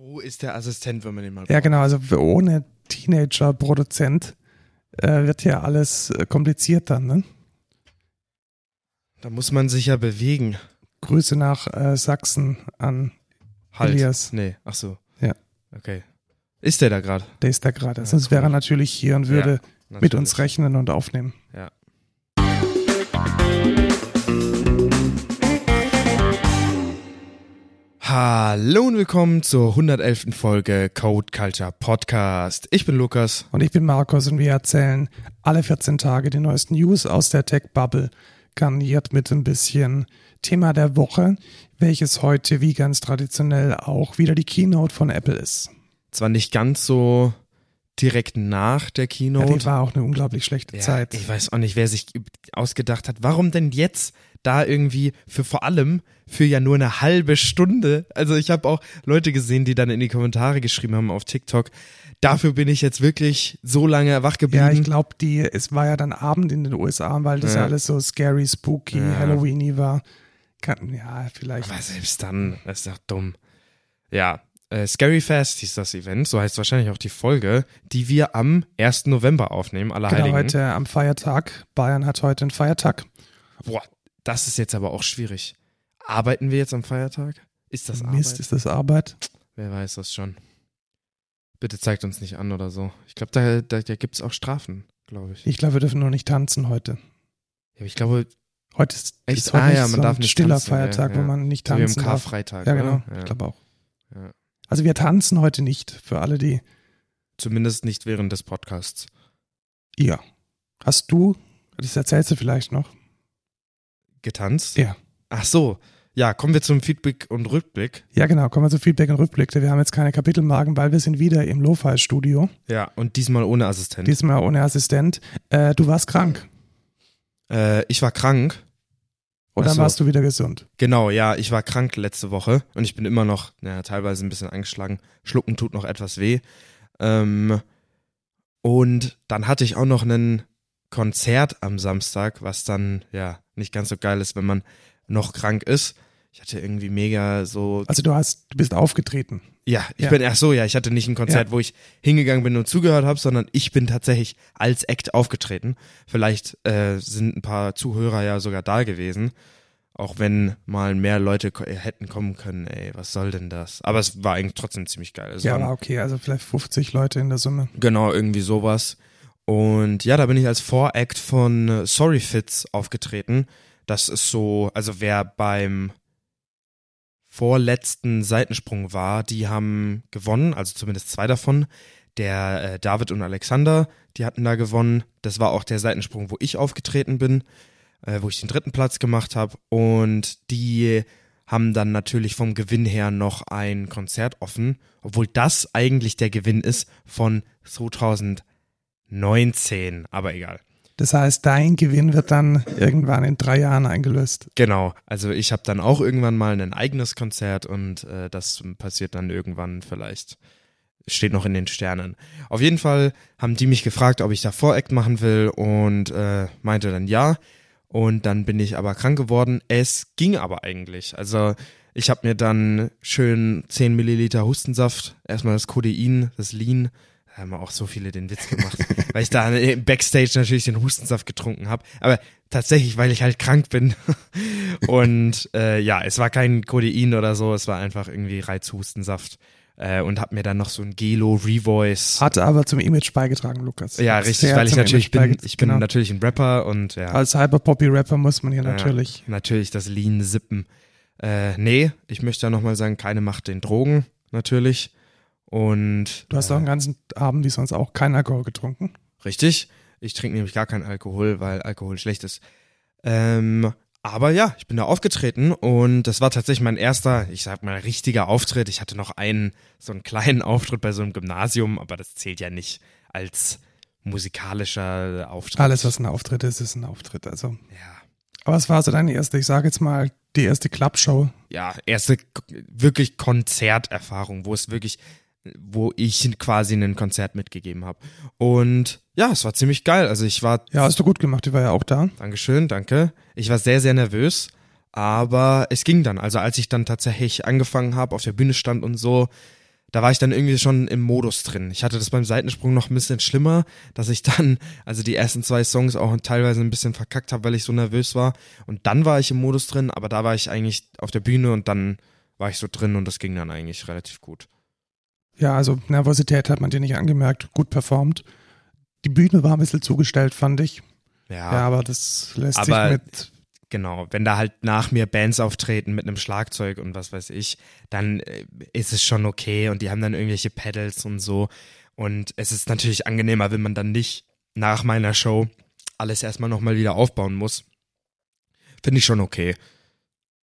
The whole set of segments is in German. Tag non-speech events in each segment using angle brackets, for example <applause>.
Wo ist der Assistent, wenn man den mal Ja, genau, also ohne Teenager-Produzent äh, wird ja alles äh, kompliziert dann, ne? Da muss man sich ja bewegen. Grüße nach äh, Sachsen an Halt. Elias. Nee, ach so. Ja. Okay. Ist der da gerade? Der ist da gerade. Ja, Sonst cool. wäre er natürlich hier und würde mit Natürlich. uns rechnen und aufnehmen. Ja. Hallo und willkommen zur 111. Folge Code Culture Podcast. Ich bin Lukas. Und ich bin Markus und wir erzählen alle 14 Tage die neuesten News aus der Tech-Bubble, garniert mit ein bisschen Thema der Woche, welches heute wie ganz traditionell auch wieder die Keynote von Apple ist. Zwar nicht ganz so direkt nach der Ja, Keynote. die war auch eine unglaublich schlechte Ja, Zeit. Ich weiß auch nicht, wer sich ausgedacht hat. Warum denn jetzt da irgendwie für vor allem für ja nur eine halbe Stunde? Also ich habe auch Leute gesehen, die dann in die Kommentare geschrieben haben auf TikTok. Dafür bin ich jetzt wirklich so lange wach geblieben. Ja, ich glaube, die, es war ja dann Abend in den USA, weil das ja, alles so scary, spooky, Ja. Halloweeny war. Kann, ja, vielleicht. Aber selbst dann, das ist doch dumm. Ja, äh, Scary Fest hieß das Event, so heißt wahrscheinlich auch die Folge, die wir am 1. November aufnehmen, Genau, Allerheiligen. heute am Feiertag. Bayern hat heute einen Feiertag. Boah, das ist jetzt aber auch schwierig. Arbeiten wir jetzt am Feiertag? Ist das Mist, Arbeit? ist das Arbeit? Wer weiß das schon. Bitte zeigt uns nicht an oder so. Ich glaube, da, da, da gibt es auch Strafen, glaube ich. Ich glaube, wir dürfen nur nicht tanzen heute. Ja, aber ich glaube, Heute ist, Echt? ist heute Ah, ja, man so darf ein nicht stiller tanzen, ja, Feiertag, ja. wo man nicht so wie tanzen darf. Karfreitag. Ja, genau. Ja. Ich glaube auch. Ja. Also wir tanzen heute nicht, für alle, die. Zumindest nicht während des Podcasts. Ja. Hast du, das erzählst du vielleicht noch. Getanzt? Ja. Ach so. Ja, kommen wir zum Feedback und Rückblick. Ja, genau, kommen wir zu Feedback und Rückblick. Wir haben jetzt keine Kapitelmarken, weil wir sind wieder im Lo-Fi-Studio. Ja, und diesmal ohne Assistent. Diesmal ohne Assistent. Äh, du warst krank. äh, ich war krank. Und dann so. warst du wieder gesund. Genau, ja, ich war krank letzte Woche und ich bin immer noch, naja, teilweise ein bisschen angeschlagen. Schlucken tut noch etwas weh. Ähm, und dann hatte ich auch noch ein Konzert am Samstag, was dann, ja, nicht ganz so geil ist, wenn man noch krank ist. Ich hatte irgendwie mega so, Also du hast, du bist aufgetreten. ja, ich ja. bin, ach so, ja, ich hatte nicht ein Konzert, wo ich hingegangen bin und zugehört habe, sondern ich bin tatsächlich als Act aufgetreten. Vielleicht äh, sind ein paar Zuhörer ja sogar da gewesen. Auch wenn mal mehr Leute ko- hätten kommen können, ey, was soll denn das? Aber es war eigentlich trotzdem ziemlich geil. Es Ja, waren war okay. Also vielleicht 50 Leute in der Summe. genau irgendwie sowas. Und ja, da bin ich als Voract von äh, Sorry Fits aufgetreten. Das ist so, also wer beim vorletzten Seitensprung war, die haben gewonnen, also zumindest zwei davon. Der äh, David und Alexander, die hatten da gewonnen. Das war auch der Seitensprung, wo ich aufgetreten bin, äh, wo ich den dritten Platz gemacht habe. Und die haben dann natürlich vom Gewinn her noch ein Konzert offen, obwohl das eigentlich der Gewinn ist von 2019, aber egal. Das heißt, dein Gewinn wird dann irgendwann in drei Jahren eingelöst. Genau, also ich habe dann auch irgendwann mal ein eigenes Konzert und äh, das passiert dann irgendwann vielleicht. Steht noch in den Sternen. Auf jeden Fall haben die mich gefragt, ob ich da Voract machen will und äh, meinte dann ja. Und dann bin ich aber krank geworden. Es ging aber eigentlich. Also ich habe mir dann schön 10 Milliliter Hustensaft, erstmal das Codein, das Lean, haben auch so viele den Witz gemacht, <laughs> weil ich da im Backstage natürlich den Hustensaft getrunken habe. Aber tatsächlich, weil ich halt krank bin. <laughs> Und äh, ja, es war kein Codein oder so, es war einfach irgendwie Reizhustensaft. Äh, und hab mir dann noch so ein Gelo Revoice. Hat aber zum Image beigetragen, Lukas. Ja, richtig, sehr weil ich natürlich Image bin, ich bin genau. natürlich ein Rapper und ja. Als Hyper-Poppy-Rapper muss man hier Ja, natürlich. Natürlich das Lean sippen. Äh, nee, ich möchte da nochmal sagen, keine Macht den Drogen, natürlich. Und Du hast äh, auch einen ganzen Abend wie sonst auch keinen Alkohol getrunken. Richtig. Ich trinke nämlich gar keinen Alkohol, weil Alkohol schlecht ist. Ähm, aber ja, ich bin da aufgetreten und das war tatsächlich mein erster, ich sag mal, richtiger Auftritt. Ich hatte noch einen, so einen kleinen <laughs> Auftritt bei so einem Gymnasium, aber das zählt ja nicht als musikalischer Auftritt. Alles, was ein Auftritt ist, ist ein Auftritt. Also. Ja. Aber es war so deine erste, ich sage jetzt mal, die erste Clubshow. ja, erste wirklich Konzerterfahrung, wo es wirklich, wo ich quasi ein Konzert mitgegeben habe. Und ja, es war ziemlich geil. Also ich war, Ja, hast du gut gemacht, die war ja auch da. Dankeschön, danke. Ich war sehr, sehr nervös, aber es ging dann. Also als ich dann tatsächlich angefangen habe, auf der Bühne stand und so, da war ich dann irgendwie schon im Modus drin. Ich hatte das beim Seitensprung noch ein bisschen schlimmer, dass ich dann, also die ersten zwei Songs auch teilweise ein bisschen verkackt habe, weil ich so nervös war. Und dann war ich im Modus drin, aber da war ich eigentlich auf der Bühne und dann war ich so drin und das ging dann eigentlich relativ gut. Ja, also Nervosität hat man dir nicht angemerkt, gut performt. Die Bühne war ein bisschen zugestellt, fand ich. Ja, Ja, aber das lässt Aber- sich mit. genau. Wenn da halt nach mir Bands auftreten mit einem Schlagzeug und was weiß ich, dann äh, ist es schon okay und die haben dann irgendwelche Pedals und so. Und es ist natürlich angenehmer, wenn man dann nicht nach meiner Show alles erstmal nochmal wieder aufbauen muss. Finde ich schon okay.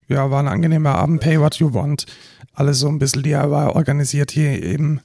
Ja, war ein angenehmer Abend, Pay What You Want. Alles so ein bisschen DIY organisiert hier im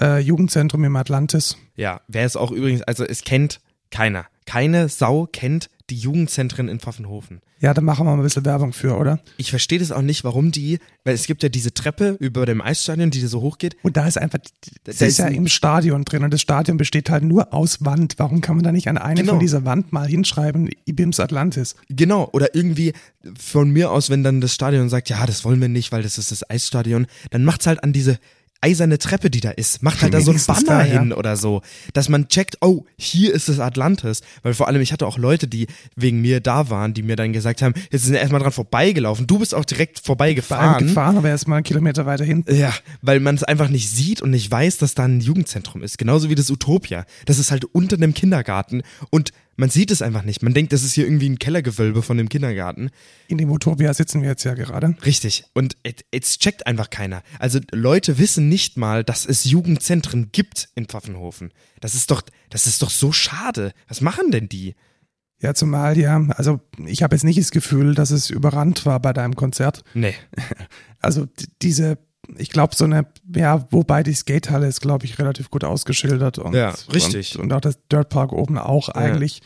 äh, Jugendzentrum im Atlantis. Ja, wer es auch übrigens, also es kennt keiner. Keine Sau kennt die Jugendzentren in Pfaffenhofen. Ja, da machen wir mal ein bisschen Werbung für, oder? Ich verstehe das auch nicht, warum die, weil es gibt ja diese Treppe über dem Eisstadion, die so hoch geht. Und da ist einfach, das Da ist ist ja im Stadion drin und das Stadion besteht halt nur aus Wand. Warum kann man da nicht an eine Genau. von dieser Wand mal hinschreiben, Ibims Atlantis? Genau, oder irgendwie von mir aus, wenn dann das Stadion sagt, ja, das wollen wir nicht, weil das ist das Eisstadion, dann macht's halt an diese eiserne Treppe, die da ist, macht halt da so ein Banner da, ja. hin oder so, dass man checkt, oh, hier ist das Atlantis, weil vor allem ich hatte auch Leute, die wegen mir da waren, die mir dann gesagt haben, jetzt sind erstmal dran vorbeigelaufen, du bist auch direkt vorbeigefahren. gefahren, aber erst mal einen Kilometer weiter hinten. Ja, weil man es einfach nicht sieht und nicht weiß, dass da ein Jugendzentrum ist. Genauso wie das Utopia. Das ist halt unter dem Kindergarten und man sieht es einfach nicht. Man denkt, das ist hier irgendwie ein Kellergewölbe von dem Kindergarten. In dem Utopia sitzen wir jetzt ja gerade. Richtig. Und et- jetzt checkt einfach keiner. Also Leute wissen nicht mal, dass es Jugendzentren gibt in Pfaffenhofen. Das ist doch, das ist doch so schade. Was machen denn die? Ja, zumal ja, also ich habe jetzt nicht das Gefühl, dass es überrannt war bei deinem Konzert. Nee. Also diese, ich glaube, so eine, ja, wobei die Skatehalle ist, glaube ich, relativ gut ausgeschildert. Und, Ja, richtig. Und, und auch das Dirtpark oben auch eigentlich.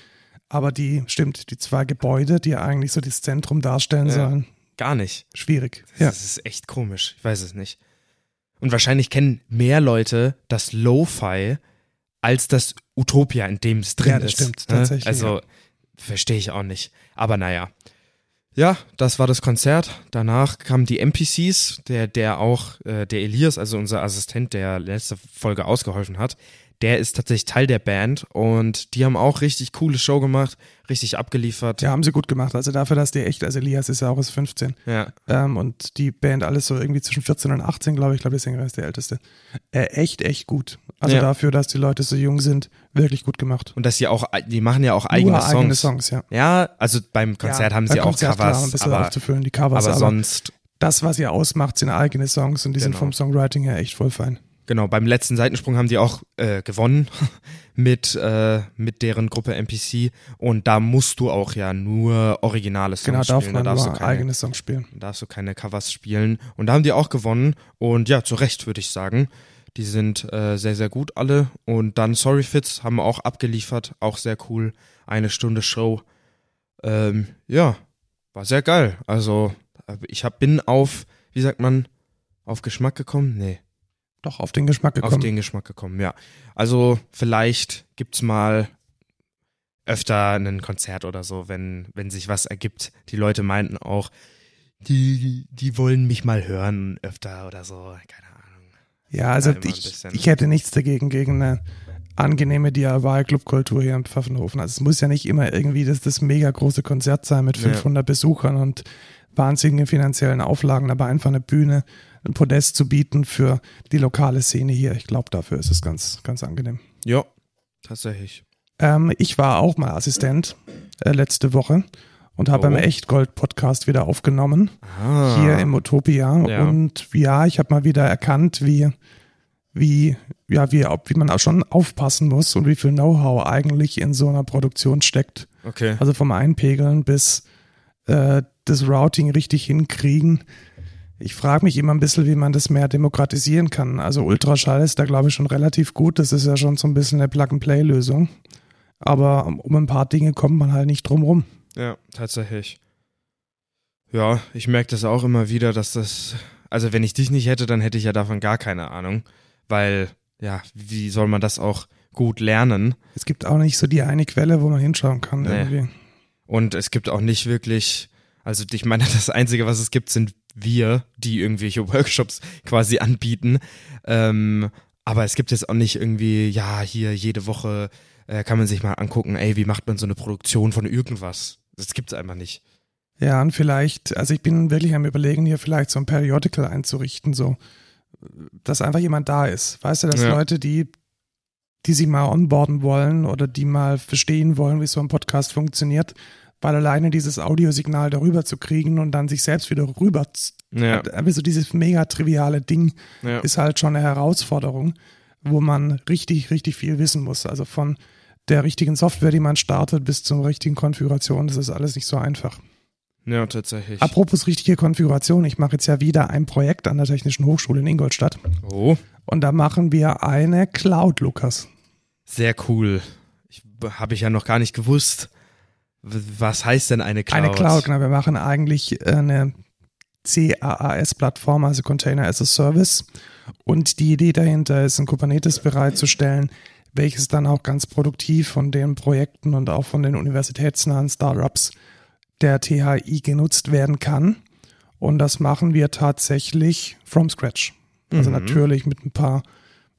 Aber die, stimmt, die zwei Gebäude, die eigentlich so das Zentrum darstellen Ja. sollen, Gar nicht. schwierig. Ja. Das ist echt komisch. Ich weiß es nicht. Und wahrscheinlich kennen mehr Leute das Lo-Fi als das Utopia, in dem es drin Ja, das ist. stimmt, ne? tatsächlich, Also ja. verstehe ich auch nicht. Aber naja. Ja, das war das Konzert. Danach kamen die NPCs, der, der auch, äh, der Elias, also unser Assistent, der letzte Folge ausgeholfen hat, der ist tatsächlich Teil der Band und die haben auch richtig coole Show gemacht, richtig abgeliefert. Ja, haben sie gut gemacht. Also dafür, dass die echt, also Elias ist ja auch aus 15. Ja. Ähm, und die Band alles so irgendwie zwischen 14 und 18, glaube ich. Ich glaube, der Sänger ist der Älteste. Äh, echt, echt gut. Also Ja. dafür, dass die Leute so jung sind, wirklich gut gemacht. Und dass sie auch, die machen ja auch eigene Nur Songs. eigene Songs, ja. Ja, also beim Konzert ja, haben sie auch Konzert, klar, Covers, ein bisschen aber, aufzufüllen, die Covers. aber Aber, sonst, das, was ihr ausmacht, sind eigene Songs und die sind Genau. vom Songwriting her echt voll fein. Genau, beim letzten Seitensprung haben die auch äh, gewonnen <laughs> mit, äh, mit deren Gruppe NPC und da musst du auch ja nur originale Songs Genau, spielen, man da darfst du keine, eigene Songs spielen. darfst du keine Covers spielen und da haben die auch gewonnen und ja, zu Recht würde ich sagen. Die sind äh, sehr, sehr gut alle und dann Sorry Fits haben auch abgeliefert, auch sehr cool, eine Stunde Show. Ähm, ja, war sehr geil. Also ich hab, bin auf, wie sagt man, auf Geschmack gekommen? Nee, Doch, auf den Geschmack gekommen. auf den Geschmack gekommen, ja. Also vielleicht gibt's mal öfter ein Konzert oder so, wenn, wenn sich was ergibt. Die Leute meinten auch, die, die wollen mich mal hören öfter oder so, keine Ahnung. ja, also Ja, ich, ich hätte nichts dagegen, gegen eine angenehme DIY-Clubkultur hier in Pfaffenhofen. Also es muss ja nicht immer irgendwie das, das mega große Konzert sein mit Ja. 500 Besuchern und wahnsinnigen finanziellen Auflagen, aber einfach eine Bühne, ein Podest zu bieten für die lokale Szene hier. Ich glaube, dafür ist es ganz, ganz angenehm. Ja, tatsächlich. Ähm, ich war auch mal Assistent äh, letzte Woche und habe Oh. beim Echtgold-Podcast wieder aufgenommen, Ah, hier im Utopia. Ja. Und ja, ich habe mal wieder erkannt, wie, wie, ja, wie, wie man auch schon aufpassen muss und wie viel Know-how eigentlich in so einer Produktion steckt. okay. Also vom Einpegeln bis äh, das Routing richtig hinkriegen. Ich frage mich immer ein bisschen, wie man das mehr demokratisieren kann. Also Ultraschall ist da, glaube ich, schon relativ gut. Das ist ja schon so ein bisschen eine Plug-and-Play-Lösung. Aber um ein paar Dinge kommt man halt nicht drum rum. Ja, tatsächlich. Ja, ich merke das auch immer wieder, dass das, also wenn ich dich nicht hätte, dann hätte ich ja davon gar keine Ahnung, weil, ja, wie soll man das auch gut lernen? Es gibt auch nicht so die eine Quelle, wo man hinschauen kann Nee. irgendwie. Und es gibt auch nicht wirklich, also ich meine, <laughs> das Einzige, was es gibt, sind wir, die irgendwelche <laughs> Workshops quasi anbieten. Ähm, aber es gibt jetzt auch nicht irgendwie, ja, hier jede Woche äh, kann man sich mal angucken, ey, wie macht man so eine Produktion von irgendwas? Das gibt's einfach nicht. Ja, und vielleicht, also ich bin wirklich am überlegen, hier vielleicht so ein Periodical einzurichten, so, dass einfach jemand da ist. Weißt du, dass Ja. Leute, die, die sie mal onboarden wollen oder die mal verstehen wollen, wie so ein Podcast funktioniert, weil alleine dieses Audiosignal darüber zu kriegen und dann sich selbst wieder rüber, Ja, einfach so dieses mega triviale Ding ja. ist halt schon eine Herausforderung, wo man richtig, richtig viel wissen muss. Also von der richtigen Software, die man startet, bis zur richtigen Konfiguration, das ist alles nicht so einfach. ja tatsächlich. Apropos richtige Konfiguration, ich mache jetzt ja wieder ein Projekt an der Technischen Hochschule in Ingolstadt Oh, und da machen wir eine Cloud, Lukas. sehr cool. Habe ich ja noch gar nicht gewusst. Was heißt denn eine Cloud? Eine Cloud, genau, wir machen eigentlich äh, eine CAAS-Plattform, also Container as a Service. Und die Idee dahinter ist, ein Kubernetes bereitzustellen, welches dann auch ganz produktiv von den Projekten und auch von den universitätsnahen Startups der THI genutzt werden kann. Und das machen wir tatsächlich from scratch. Also Mhm. natürlich mit ein paar,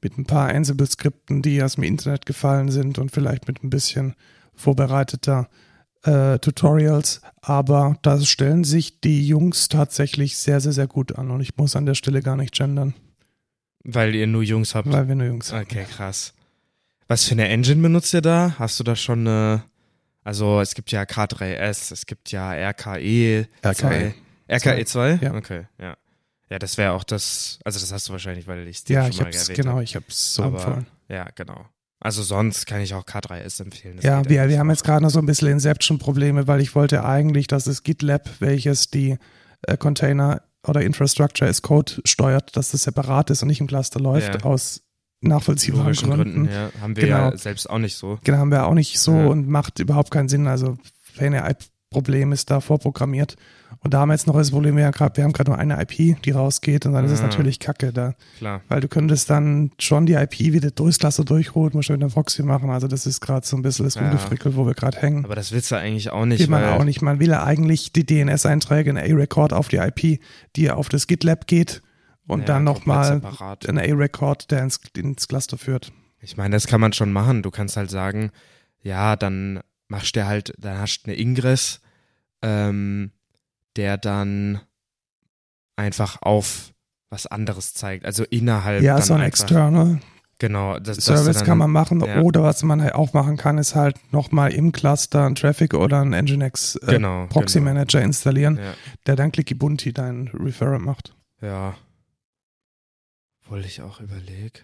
mit ein paar Ansible-Skripten, die aus dem Internet gefallen sind und vielleicht mit ein bisschen vorbereiteter äh, Tutorials. Aber da stellen sich die Jungs tatsächlich sehr, sehr, sehr gut an. Und ich muss an der Stelle gar nicht gendern, Weil ihr nur Jungs habt. weil wir nur Jungs sind. Okay, krass. Was für eine Engine benutzt ihr da? Hast du da schon eine, also es gibt ja K3S, es gibt ja RKE. RKE. RKE 2? Ja. Okay, ja. Ja, das wäre auch das, also das hast du wahrscheinlich, weil ich es dir Ja, schon ich mal hab's, erwähnt genau, habe. ich hab's so Aber, empfohlen. Ja, genau. Also sonst kann ich auch K3S empfehlen. Das Ja, wir, wir haben jetzt gerade noch so ein bisschen Inception-Probleme, weil ich wollte eigentlich, dass das GitLab, welches die äh, Container oder Infrastructure as Code steuert, dass das separat ist und nicht im Cluster läuft, Ja. aus nachvollziehbaren Gründen. Gründen, ja. Haben wir Genau. ja selbst auch nicht so. Genau, haben wir auch nicht so Ja. und macht überhaupt keinen Sinn. Also Fan-Problem ist da vorprogrammiert. Und da haben wir jetzt noch das Problem, wir, haben grad- wir haben gerade nur eine IP, die rausgeht und dann ist es Ah. natürlich kacke da. Klar. Weil du könntest dann schon die IP wieder durchs Cluster durchholen, du mit einem Proxy machen. Also das ist gerade so ein bisschen das Ja. Ungefrickel, wo wir gerade hängen. Aber das willst du eigentlich auch nicht. Will man auch nicht. Man will ja eigentlich die DNS-Einträge in A-Record auf die IP, die auf das GitLab geht und Ja, dann nochmal ein A-Record, der ins, ins Cluster führt. Ich meine, das kann man schon machen. Du kannst halt sagen, ja, dann machst du halt, dann hast du eine Ingress, ähm, der dann einfach auf was anderes zeigt. Also innerhalb. ja, so ein einfach, External Genau. Das, Service dann, kann man machen. ja. Oder was man halt auch machen kann, ist halt nochmal im Cluster ein Traffic oder ein Nginx äh, Genau. Proxy genau. Manager installieren, Ja. der dann Clicky Bunti dein Referrer macht. ja. Obwohl ich auch überlege.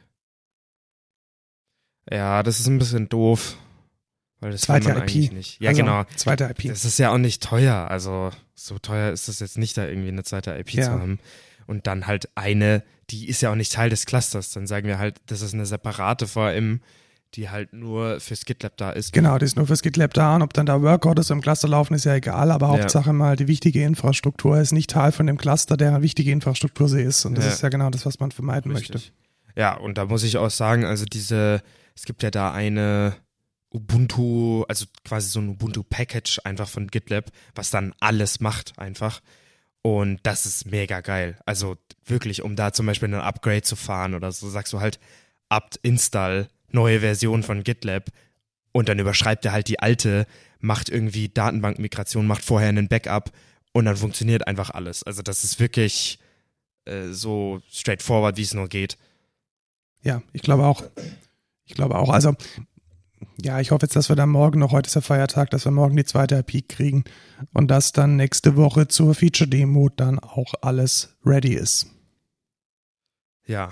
Ja, das ist ein bisschen doof. Weil das Zweite man IP. eigentlich nicht. Ja, Also, genau. Zweite IP. Das ist ja auch nicht teuer. Also so teuer ist es jetzt nicht, da irgendwie eine zweite IP Ja. zu haben. Und dann halt eine, die ist ja auch nicht Teil des Clusters. Dann sagen wir halt, das ist eine separate VM, die halt nur fürs GitLab da ist. Genau, das ist nur fürs GitLab da und ob dann da Workorders im Cluster laufen, ist ja egal, aber Ja. Hauptsache mal die wichtige Infrastruktur ist nicht Teil von dem Cluster, der eine wichtige Infrastruktur ist und das Ja. ist ja genau das, was man vermeiden möchte. Richtig. Ja, und da muss ich auch sagen, also diese, es gibt ja da eine Ubuntu, also quasi so ein Ubuntu-Package einfach von GitLab, was dann alles macht einfach. Und das ist mega geil. Also wirklich, um da zum Beispiel ein Upgrade zu fahren oder so, sagst du halt apt install, neue Version von GitLab und dann überschreibt er halt die alte, macht irgendwie Datenbankmigration, macht vorher einen Backup und dann funktioniert einfach alles. Also das ist wirklich äh, so straightforward, wie es nur geht. Ja, ich glaube auch. Ich glaube auch. Also, ja, ich hoffe jetzt, dass wir dann morgen noch, heute ist der Feiertag, dass wir morgen die zweite IP kriegen und dass dann nächste Woche zur Feature-Demo dann auch alles ready ist. Ja.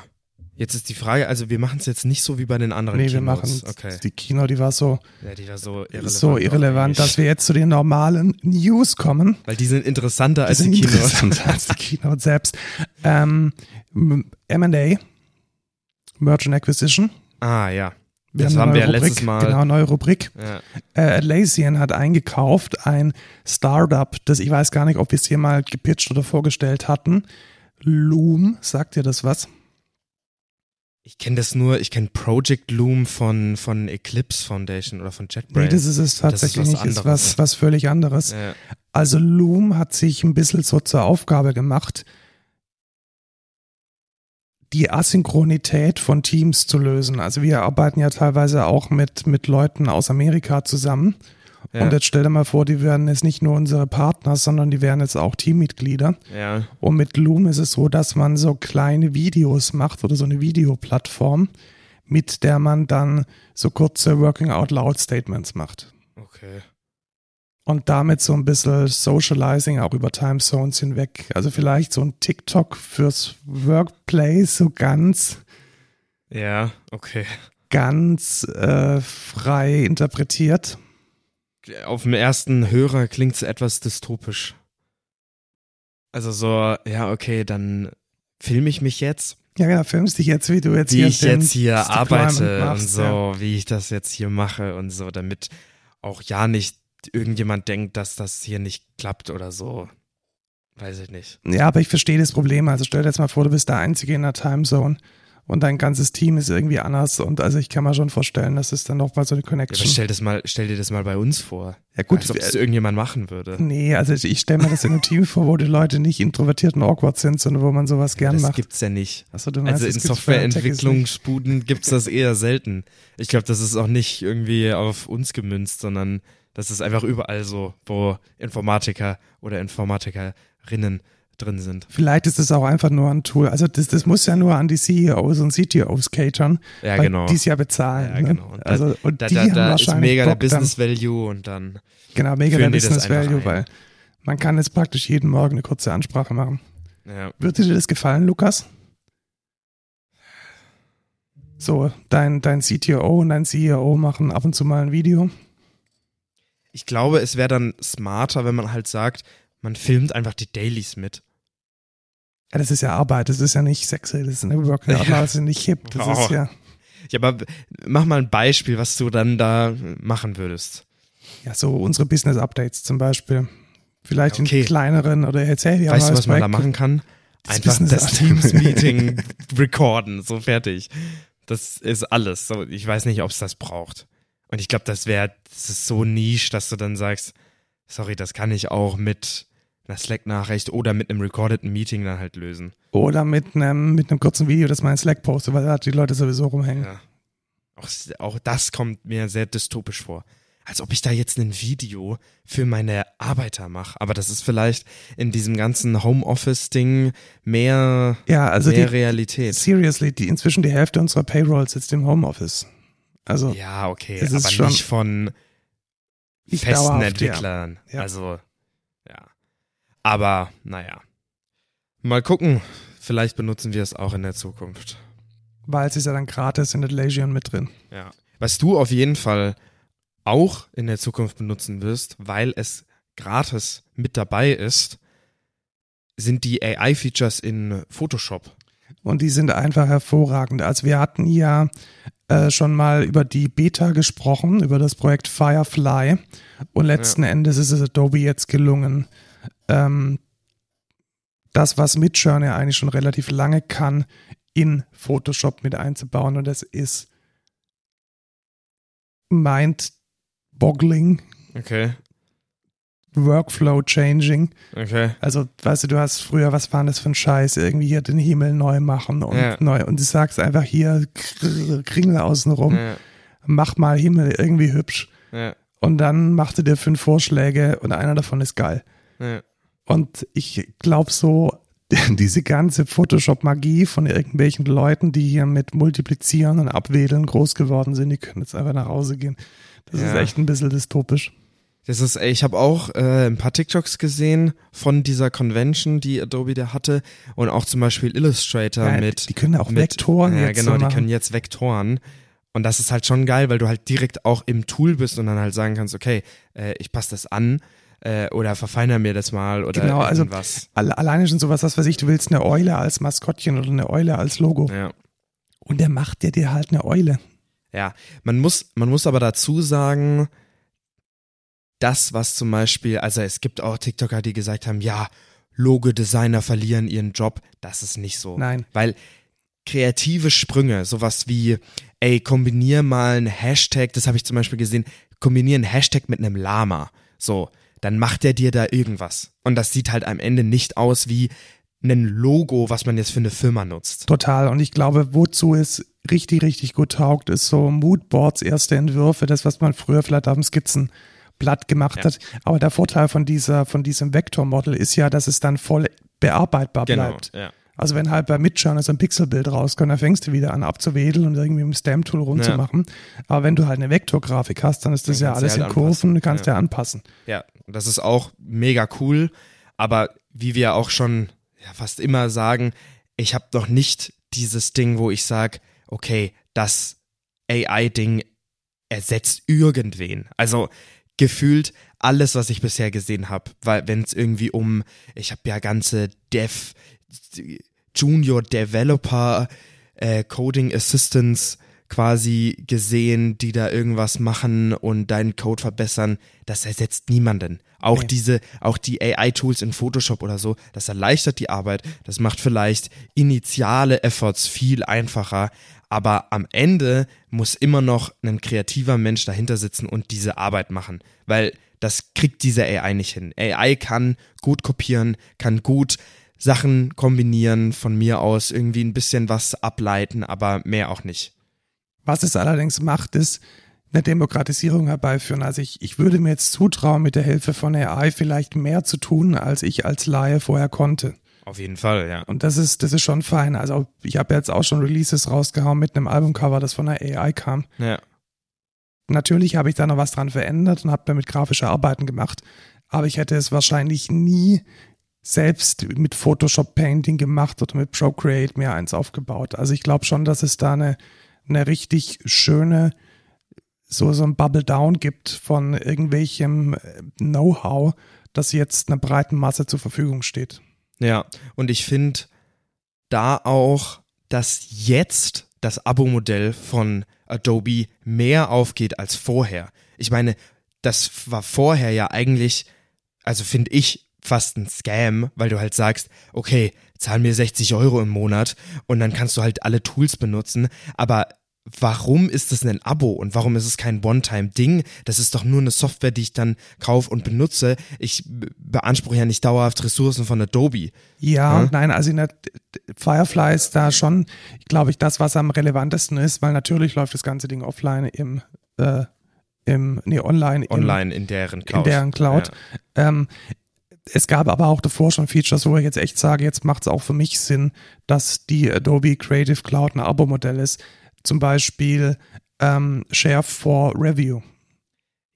Jetzt ist die Frage, also wir machen es jetzt nicht so wie bei den anderen Nee, wir Keynotes. machen Okay. die Kino, die war so, Ja, die war so irrelevant. so irrelevant, dass wir jetzt zu den normalen News kommen. Weil die sind interessanter als Die die sind Keynote. interessanter als die Keynote selbst. Ähm, M&A, Merchant Acquisition. Ah, ja. Wir Das haben neue wir ja Rubrik, letztes Mal- Genau, neue Rubrik. ja. Äh, Atlassian hat eingekauft ein Startup, das ich weiß gar nicht, ob wir es hier mal gepitcht oder vorgestellt hatten. Loom, sagt dir das was? Ich kenne das nur, ich kenne Project Loom von, von Eclipse Foundation oder von JetBrains. Nee, das ist es tatsächlich nicht, ist was, was völlig anderes. ja. Also Loom hat sich ein bisschen so zur Aufgabe gemacht, die Asynchronität von Teams zu lösen. Also wir arbeiten ja teilweise auch mit, mit Leuten aus Amerika zusammen. Ja. Und jetzt stell dir mal vor, die werden jetzt nicht nur unsere Partner, sondern die werden jetzt auch Teammitglieder. Ja. Und mit Loom ist es so, dass man so kleine Videos macht oder so eine Videoplattform, mit der man dann so kurze Working Out Loud Statements macht. Okay. Und damit so ein bisschen Socializing auch über Time Zones hinweg. Also vielleicht so ein TikTok fürs Workplace, so ganz, Ja, okay. ganz äh, frei interpretiert. Auf dem ersten Hörer klingt es etwas dystopisch. Also so, ja, okay, dann filme ich mich jetzt, Ja, ja, filmst dich jetzt, wie du jetzt wie hier ich den jetzt hier arbeite machst, und so, wie ich das jetzt hier mache und so, damit auch ja nicht irgendjemand denkt, dass das hier nicht klappt oder so. Weiß ich nicht. Ja. ja, aber ich verstehe das Problem. Also stell dir jetzt mal vor, du bist der Einzige in der Timezone und dein ganzes Team ist irgendwie anders. Und also ich kann mir schon vorstellen, dass es dann noch mal so eine Ja, Connection. stell, das mal, stell dir das mal bei uns vor. Ja, gut, Als ob das irgendjemand machen würde. Nee, also ich stelle mir das in einem Team vor, wo die Leute nicht introvertiert und awkward sind, sondern wo man sowas gern das macht. gibt's ja nicht. Achso, du meinst, Also das in. Softwareentwicklungsbuden gibt's das eher selten. Ich glaube, das ist auch nicht irgendwie auf uns gemünzt, sondern das ist einfach überall so, wo Informatiker oder Informatikerinnen drin sind. Vielleicht ist es auch einfach nur ein Tool. Also das, das muss ja nur an die CEOs und CTOs catern, Ja, genau. die es ja bezahlen. Ja, ne? genau. Und da- also, und Da, die da, haben da ist mega der Bock dann- Business Value und dann. Genau, mega der Business Value, ein. weil man kann jetzt praktisch jeden Morgen eine kurze Ansprache machen. Ja. Würde dir das gefallen, Lukas? So, dein, dein CTO und dein CEO machen ab und zu mal ein Video. Ich glaube, es wäre dann smarter, wenn man halt sagt, man filmt einfach die Dailies mit. Ja, das ist ja Arbeit, das ist ja nicht sexy, das ist eine Working Out, Ja. das ist nicht hip, das Oh. ist ja, Ja, aber mach mal ein Beispiel, was du dann da machen würdest. ja so unsere Business Updates zum Beispiel. Vielleicht Okay. in kleineren oder erzähl ja weißt du, was man da machen kann? Das Einfach Business das. Teams-Meeting <laughs> recorden, so fertig. Das ist alles. So, ich weiß nicht, ob es das braucht. Und ich glaube, das wäre, das ist so niche, dass du dann sagst, sorry, das kann ich auch mit einer Slack-Nachricht oder mit einem recordeten Meeting dann halt lösen. Oder mit einem, mit einem kurzen Video, das man in Slack postet, weil da die Leute sowieso rumhängen. Ja. Auch, auch das kommt mir sehr dystopisch vor. Als ob ich da jetzt ein Video für meine Arbeiter mache. Aber das ist vielleicht in diesem ganzen Homeoffice-Ding mehr, Ja, also mehr die, Realität. seriously, die inzwischen die Hälfte unserer Payroll sitzt im Homeoffice. Also Ja, okay, Es ist aber schon nicht von nicht festen Entwicklern. Ja. Also, ja. Aber, naja. Mal gucken. Vielleicht benutzen wir es auch in der Zukunft. Ja, weil es ist ja dann gratis in Legion mit drin. Ja. Was du auf jeden Fall auch in der Zukunft benutzen wirst, weil es gratis mit dabei ist, sind die AI-Features in Photoshop. Und die sind einfach hervorragend. Also wir hatten ja äh, schon mal über die Beta gesprochen, über das Projekt Firefly. Und letzten Endes ist es Adobe jetzt gelungen, ähm, das, was Midjourney eigentlich schon relativ lange kann, in Photoshop mit einzubauen. Und das ist mind-boggling, Okay. Workflow-changing. Okay. Also, weißt du, du hast früher, was war das für ein Scheiß? Irgendwie hier den Himmel neu machen und Ja. neu. Und du sagst einfach hier Kr- Kringel außenrum, Ja, mach mal Himmel irgendwie hübsch. ja, Und dann macht er dir fünf Vorschläge und einer davon ist geil. ja. Und ich glaube so, <laughs> diese ganze Photoshop-Magie von irgendwelchen Leuten, die hier mit Multiplizieren und Abwedeln groß geworden sind, die können jetzt einfach nach Hause gehen. Das ist echt ein bisschen dystopisch. Das ist, ey, ich habe auch äh, ein paar TikToks gesehen von dieser Convention, die Adobe da hatte und auch zum Beispiel Illustrator Ja, mit. die können auch mit, Vektoren Ja, jetzt genau, so die machen. können jetzt Vektoren. Und das ist halt schon geil, weil du halt direkt auch im Tool bist und dann halt sagen kannst, okay, äh, ich passe das an äh, oder verfeiner mir das mal oder Genau, also- irgendwas. Alle, alleine schon sowas, was weiß ich, du willst eine Eule als Maskottchen oder eine Eule als Logo. ja. Und der macht dir dir halt eine Eule. Ja, man muss, man muss aber dazu sagen, das, was zum Beispiel, also es gibt auch TikToker, die gesagt haben, ja, Logo-Designer verlieren ihren Job. Das ist nicht so. Nein. Weil kreative Sprünge, sowas wie, ey, kombinier mal ein Hashtag, das habe ich zum Beispiel gesehen, kombinier ein Hashtag mit einem Lama. So, dann macht er dir da irgendwas. Und das sieht halt am Ende nicht aus wie ein Logo, was man jetzt für eine Firma nutzt. Total. Und ich glaube, wozu es richtig, richtig gut taugt, ist so Moodboards, erste Entwürfe, das, was man früher vielleicht auf dem Skizzenblatt gemacht ja. hat. Aber der Vorteil von dieser, von diesem Vektormodel ist ja, dass es dann voll bearbeitbar genau, bleibt. Ja. Also wenn halt bei Midjourney so ein Pixelbild rauskommt, dann fängst du wieder an abzuwedeln und irgendwie mit dem Stamp-Tool rumzumachen. Ja. Aber wenn du halt eine Vektorgrafik hast, dann ist das dann ja alles halt in Kurven, du kannst ja. ja anpassen. Ja, das ist auch mega cool. Aber wie wir auch schon ja, fast immer sagen, ich habe noch nicht dieses Ding, wo ich sage, okay, das AI-Ding ersetzt irgendwen. Also gefühlt alles, was ich bisher gesehen habe, weil wenn es irgendwie um, ich habe ja ganze Dev, Junior Developer, äh, Coding Assistants quasi gesehen, die da irgendwas machen und deinen Code verbessern, das ersetzt niemanden. Auch nee. diese, auch die AI-Tools in Photoshop oder so, das erleichtert die Arbeit, das macht vielleicht initiale Efforts viel einfacher, aber am Ende muss immer noch ein kreativer Mensch dahinter sitzen und diese Arbeit machen, weil das kriegt diese AI nicht hin. AI kann gut kopieren, kann gut Sachen kombinieren, von mir aus irgendwie ein bisschen was ableiten, aber mehr auch nicht. Was es allerdings macht, ist eine Demokratisierung herbeiführen. Also ich, ich würde mir jetzt zutrauen, mit der Hilfe von AI vielleicht mehr zu tun, als ich als Laie vorher konnte. Auf jeden Fall, ja. Und das ist, das ist schon fein. Also ich habe jetzt auch schon Releases rausgehauen mit einem Albumcover, das von der AI kam. Ja. Natürlich habe ich da noch was dran verändert und habe damit grafische Arbeiten gemacht. Aber ich hätte es wahrscheinlich nie selbst mit Photoshop Painting gemacht oder mit Procreate mir eins aufgebaut. Also ich glaube schon, dass es da eine eine richtig schöne, so, so ein Bubble Down gibt von irgendwelchem äh, Know-how, das jetzt einer breiten Masse zur Verfügung steht. Ja, und ich finde da auch, dass jetzt das Abo-Modell von Adobe mehr aufgeht als vorher. Ich meine, das war vorher ja eigentlich, also finde ich, fast ein Scam, weil du halt sagst, okay, zahl mir 60 Euro im Monat und dann kannst du halt alle Tools benutzen. Aber warum ist das ein Abo und warum ist es kein One-Time-Ding? Das ist doch nur eine Software, die ich dann kaufe und benutze. Ich beanspruche ja nicht dauerhaft Ressourcen von Adobe. Ja, ja? nein, also in der Firefly ist da schon, glaube ich, das, was am relevantesten ist, weil natürlich läuft das ganze Ding offline im, äh, im nee, online. Online im, in deren Cloud. In deren Cloud. Ja. Ähm, es gab aber auch davor schon Features, wo ich jetzt echt sage, jetzt macht es auch für mich Sinn, dass die Adobe Creative Cloud ein Abo-Modell ist. Zum Beispiel ähm, Share for Review.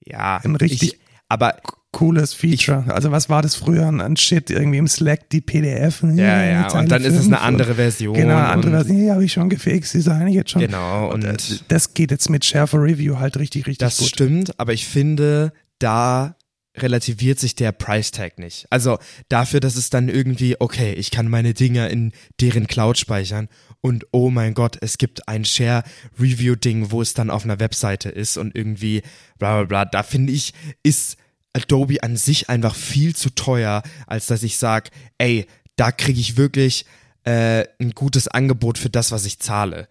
Ja, ein richtig ich, aber cooles Feature. Ich, also was war das früher an Shit irgendwie im Slack die PDF? Ja, ja. Und dann ist es eine andere Version. Genau, eine andere Version. Ja, habe ich schon gefixt. Die ist eigentlich jetzt schon. Genau. Und, und das geht jetzt mit Share for Review halt richtig, richtig das gut. Das stimmt, aber ich finde, da relativiert sich der Price Tag nicht. Also dafür, dass es dann irgendwie, okay, ich kann meine Dinger in deren Cloud speichern und oh mein Gott, es gibt ein Share-Review-Ding, wo es dann auf einer Webseite ist und irgendwie bla bla bla. Da finde ich, ist Adobe an sich einfach viel zu teuer, als dass ich sage, ey, da kriege ich wirklich äh, ein gutes Angebot für das, was ich zahle.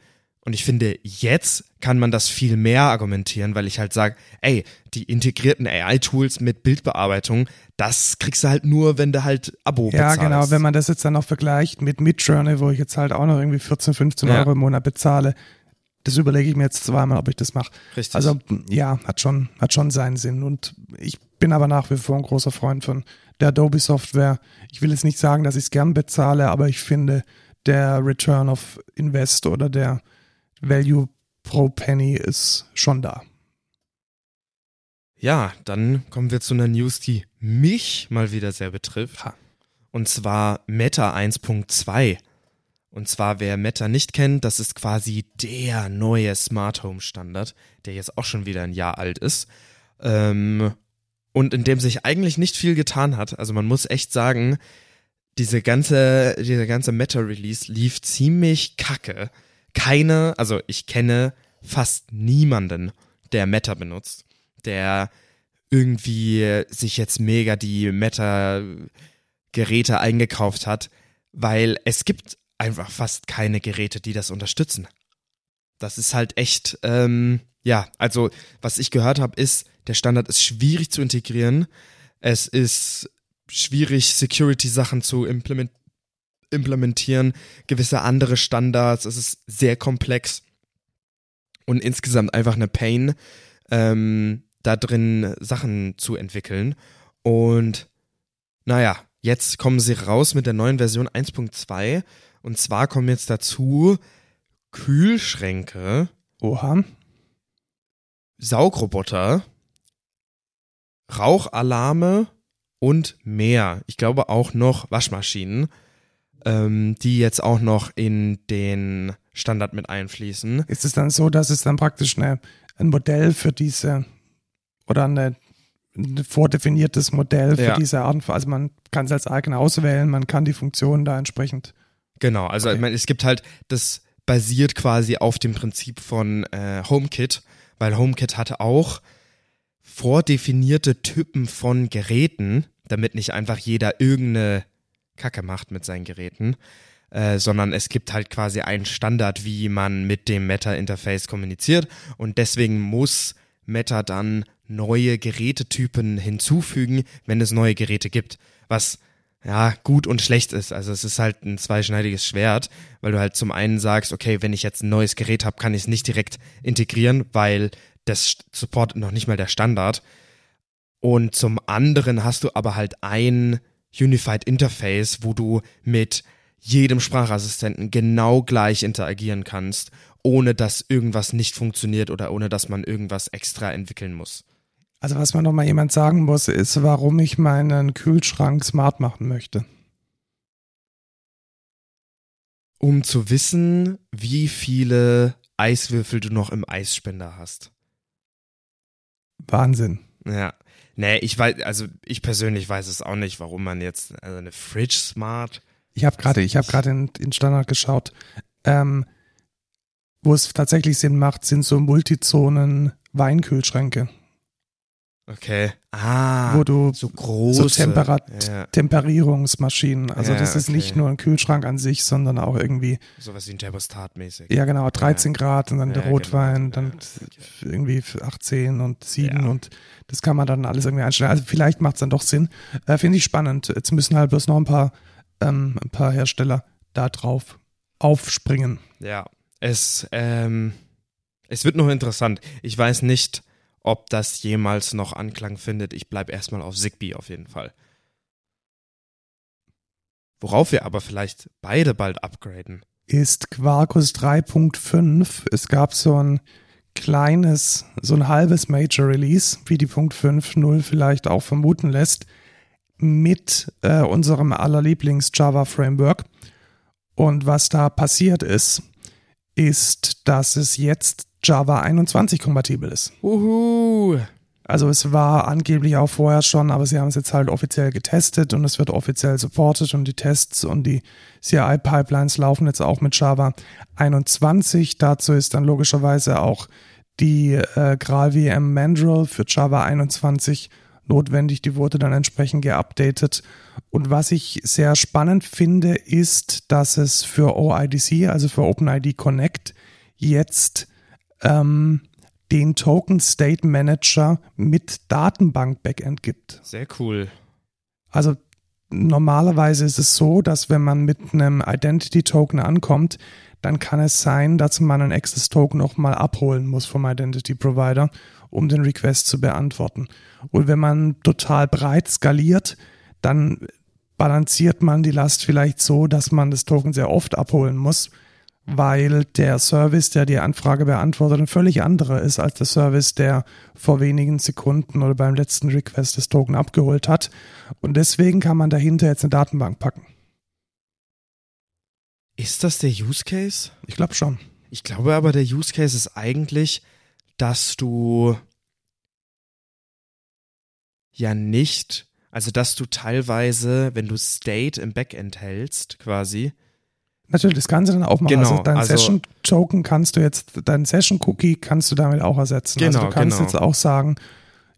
Und ich finde, jetzt kann man das viel mehr argumentieren, weil ich halt sage, ey, die integrierten AI-Tools mit Bildbearbeitung, das kriegst du halt nur, wenn du halt Abo ja, bezahlst. Ja, genau, wenn man das jetzt dann noch vergleicht mit Midjourney, wo ich jetzt halt auch noch irgendwie 14, 15 ja. Euro im Monat bezahle, das überlege ich mir jetzt zweimal, ob ich das mache. Richtig. Also ja, hat schon, hat schon seinen Sinn. Und ich bin aber nach wie vor ein großer Freund von der Adobe Software. Ich will jetzt nicht sagen, dass ich es gern bezahle, aber ich finde, der Return of Invest oder der Value pro Penny ist schon da. Ja, dann kommen wir zu einer News, die mich mal wieder sehr betrifft. Ha. Und zwar Meta 1.2. Und zwar, wer Meta nicht kennt, das ist quasi der neue Smart Home Standard, der jetzt auch schon wieder ein Jahr alt ist. Ähm, und in dem sich eigentlich nicht viel getan hat. Also man muss echt sagen, diese ganze, dieser ganze Meta-Release lief ziemlich kacke keine, also ich kenne fast niemanden, der Meta benutzt, der irgendwie sich jetzt mega die Meta-Geräte eingekauft hat, weil es gibt einfach fast keine Geräte, die das unterstützen. Das ist halt echt, ähm, ja, also was ich gehört habe, ist, der Standard ist schwierig zu integrieren. Es ist schwierig, Security-Sachen zu implement implementieren, gewisse andere Standards. Es ist sehr komplex und insgesamt einfach eine Pain, ähm, da drin Sachen zu entwickeln. Und naja, jetzt kommen sie raus mit der neuen Version 1.2. Und zwar kommen jetzt dazu Kühlschränke, Oha. Saugroboter, Rauchalarme und mehr. Ich glaube auch noch Waschmaschinen, ähm, die jetzt auch noch in den Standard mit einfließen. Ist es dann so, dass es dann praktisch eine, ein Modell für diese oder eine, ein vordefiniertes Modell für Ja. diese Art, also man kann es als eigen auswählen, man kann die Funktionen da entsprechend. Genau, also Okay. ich meine, es gibt halt, das basiert quasi auf dem Prinzip von äh, HomeKit, weil HomeKit hatte auch vordefinierte Typen von Geräten, damit nicht einfach jeder irgendeine Kacke macht mit seinen Geräten, äh, sondern es gibt halt quasi einen Standard, wie man mit dem Meta-Interface kommuniziert und deswegen muss Meta dann neue Gerätetypen hinzufügen, wenn es neue Geräte gibt, was ja, gut und schlecht ist. Also es ist halt ein zweischneidiges Schwert, weil du halt zum einen sagst, okay, wenn ich jetzt ein neues Gerät habe, kann ich es nicht direkt integrieren, weil das supportet noch nicht mal der Standard. Und zum anderen hast du aber halt ein Unified Interface, wo du mit jedem Sprachassistenten genau gleich interagieren kannst, ohne dass irgendwas nicht funktioniert oder ohne dass man irgendwas extra entwickeln muss. Also was mir nochmal jemand sagen muss, ist, warum ich meinen Kühlschrank smart machen möchte. Um zu wissen, wie viele Eiswürfel du noch im Eisspender hast. Wahnsinn. Ja. Nee, ich weiß, also ich persönlich weiß es auch nicht, warum man jetzt, also eine Fridge Smart. Ich habe gerade, ich habe gerade in, in Standard geschaut. Ähm, wo es tatsächlich Sinn macht, sind so Multizonen Weinkühlschränke, Okay. Ah. wo du so große. so Temperat Ja, Temperierungsmaschinen. Also Ja, das ist okay. nicht nur ein Kühlschrank an sich, sondern auch irgendwie, sowas wie ein Thermostat mäßig. ja genau, 13 Grad und dann der Ja, Rotwein, genau. dann Ja, irgendwie für 18 und 7 Ja. und das kann man dann alles irgendwie einstellen. Also vielleicht macht es dann doch Sinn. Äh, Finde ich spannend. Jetzt müssen halt bloß noch ein paar, ähm, ein paar Hersteller da drauf aufspringen. Ja, es, ähm, es wird noch interessant. Ich weiß nicht, ob das jemals noch Anklang findet. Ich bleibe erstmal auf Zigbee auf jeden Fall. Worauf wir aber vielleicht beide bald upgraden. ist Quarkus 3.5. Es gab so ein kleines, so ein halbes Major Release, wie die Punkt 5.0 vielleicht auch vermuten lässt, mit äh, unserem aller Lieblings-Java Framework. Und was da passiert ist, ist, dass es jetzt Java 21 kompatibel ist. Uhu. Also es war angeblich auch vorher schon, aber sie haben es jetzt halt offiziell getestet und es wird offiziell supported und die Tests und die CI-Pipelines laufen jetzt auch mit Java 21. Dazu ist dann logischerweise auch die äh, GraalVM Mandrill für Java 21 notwendig. Die wurde dann entsprechend geupdatet. Und was ich sehr spannend finde, ist, dass es für OIDC, also für OpenID Connect, jetzt ähm, den Token State Manager mit Datenbank-Backend gibt. Sehr cool. Also normalerweise ist es so, dass wenn man mit einem Identity Token ankommt, dann kann es sein, dass man einen Access Token nochmal abholen muss vom Identity Provider, um den Request zu beantworten. Und wenn man total breit skaliert, dann balanciert man die Last vielleicht so, dass man das Token sehr oft abholen muss, weil der Service, der die Anfrage beantwortet, ein völlig anderer ist als der Service, der vor wenigen Sekunden oder beim letzten Request das Token abgeholt hat. Und deswegen kann man dahinter jetzt eine Datenbank packen. Ist das der Use Case? Ich glaube schon. Ich glaube aber, der Use Case ist eigentlich, dass du ja nicht, also dass du teilweise, wenn du State im Backend hältst, quasi, Natürlich, das kannst du dann auch machen. Genau, also dein also- Session-Token kannst du jetzt, dein Session-Cookie kannst du damit auch ersetzen. also Genau, du kannst genau. jetzt auch sagen,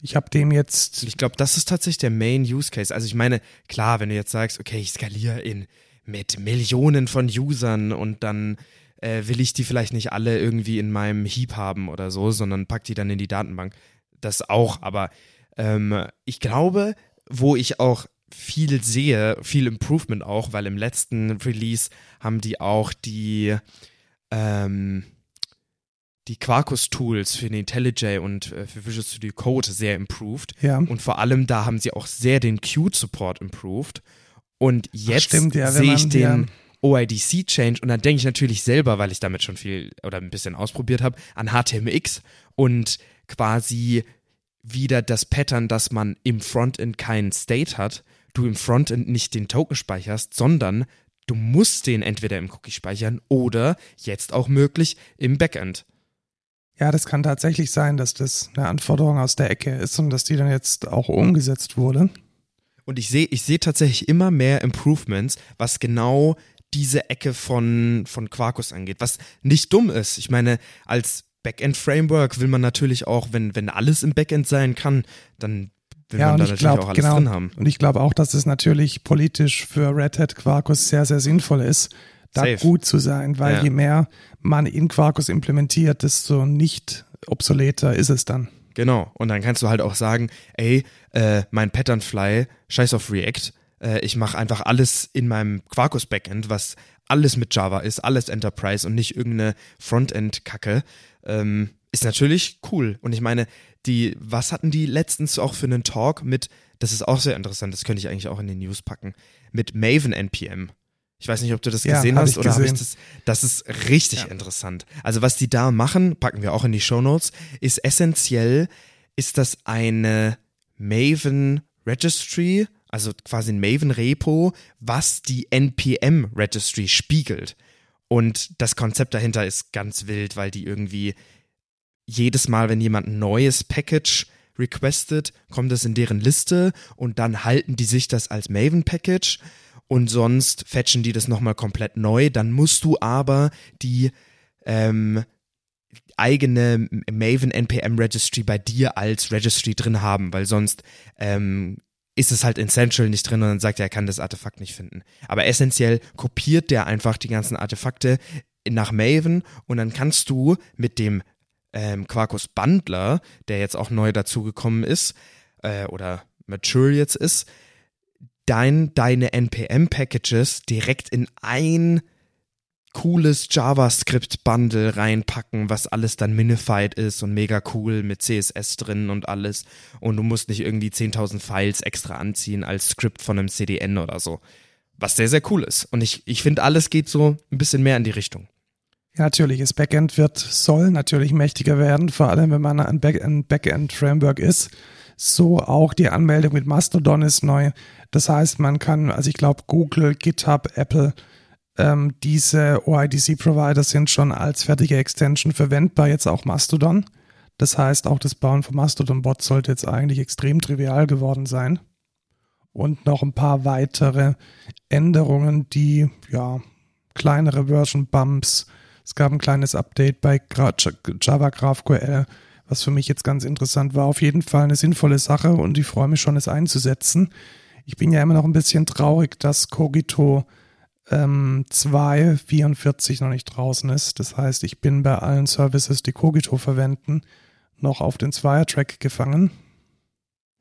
ich habe dem jetzt, ich glaube, das ist tatsächlich der Main Use Case. Also ich meine, klar, wenn du jetzt sagst, okay, ich skaliere in mit Millionen von Usern und dann äh, will ich die vielleicht nicht alle irgendwie in meinem Heap haben oder so, sondern pack die dann in die Datenbank. Das auch, aber ähm, ich glaube, wo ich auch viel sehe, viel Improvement auch, weil im letzten Release haben die auch die, ähm, die Quarkus-Tools für den IntelliJ und äh, für Visual Studio Code sehr improved. Ja. Und vor allem da haben sie auch sehr den Qt-Support improved. Und jetzt stimmt, ja, sehe ich den. OIDC-Change und dann denke ich natürlich selber, weil ich damit schon viel oder ein bisschen ausprobiert habe, an HTMX und quasi wieder das Pattern, dass man im Frontend keinen State hat, du im Frontend nicht den Token speicherst, sondern du musst den entweder im Cookie speichern oder jetzt auch möglich im Backend. Ja, das kann tatsächlich sein, dass das eine Anforderung aus der Ecke ist und dass die dann jetzt auch umgesetzt wurde. Und ich sehe ich sehe tatsächlich immer mehr Improvements, was genau diese Ecke von, von Quarkus angeht, was nicht dumm ist. Ich meine, als Backend-Framework will man natürlich auch, wenn, wenn alles im Backend sein kann, dann will ja, man und da ich natürlich glaube, auch alles genau, drin haben. und ich glaube auch, dass es natürlich politisch für Red Hat Quarkus sehr, sehr sinnvoll ist, da Safe. gut zu sein, weil Ja. je mehr man in Quarkus implementiert, desto nicht obsoleter ist es dann. Genau. Und dann kannst du halt auch sagen, ey, äh, mein Patternfly, scheiß auf React, äh, ich mache einfach alles in meinem Quarkus Backend, was alles mit Java ist, alles Enterprise und nicht irgendeine Frontend-Kacke, ähm, ist natürlich cool. Und ich meine, die, was hatten die letztens auch für einen Talk mit, das ist auch sehr interessant, das könnte ich eigentlich auch in die News packen, mit Maven NPM. Ich weiß nicht, ob du das Ja, gesehen hast oder habe ich das. Das ist richtig Ja. interessant. Also was die da machen, packen wir auch in die Show Notes, ist essentiell, ist das eine Maven Registry, also quasi ein Maven Repo, was die NPM Registry spiegelt. Und das Konzept dahinter ist ganz wild, weil die irgendwie jedes Mal, wenn jemand ein neues Package requestet, kommt es in deren Liste und dann halten die sich das als Maven-Package und sonst fetchen die das nochmal komplett neu. Dann musst du aber die ähm, eigene Maven NPM Registry bei dir als Registry drin haben, weil sonst ähm, ist es halt in Central nicht drin und dann sagt er, er kann das Artefakt nicht finden. Aber essentiell kopiert der einfach die ganzen Artefakte nach Maven und dann kannst du mit dem ähm, Quarkus Bundler, der jetzt auch neu dazugekommen ist, äh, oder mature jetzt ist, dein, deine NPM-Packages direkt in ein cooles JavaScript-Bundle reinpacken, was alles dann minified ist und mega cool mit CSS drin und alles. Und du musst nicht irgendwie 10.000 Files extra anziehen als Skript von einem CDN oder so. Was sehr, sehr cool ist. Und ich, ich finde, alles geht so ein bisschen mehr in die Richtung. Natürlich, das Backend wird, soll natürlich mächtiger werden, vor allem wenn man ein Backend-Framework ist. So auch die Anmeldung mit Mastodon ist neu. Das heißt, man kann, also ich glaube, Google, GitHub, Apple, ähm, diese OIDC-Provider sind schon als fertige Extension verwendbar, jetzt auch Mastodon. Das heißt, auch das Bauen von Mastodon-Bots sollte jetzt eigentlich extrem trivial geworden sein. Und noch ein paar weitere Änderungen, die, ja, kleinere Version-Bumps. Es gab ein kleines Update bei Java GraphQL, was für mich jetzt ganz interessant war. Auf jeden Fall eine sinnvolle Sache und ich freue mich schon, es einzusetzen. Ich bin ja immer noch ein bisschen traurig, dass Cogito ähm, 2.44 noch nicht draußen ist. Das heißt, ich bin bei allen Services, die Cogito verwenden, noch auf den Zweier-Track gefangen.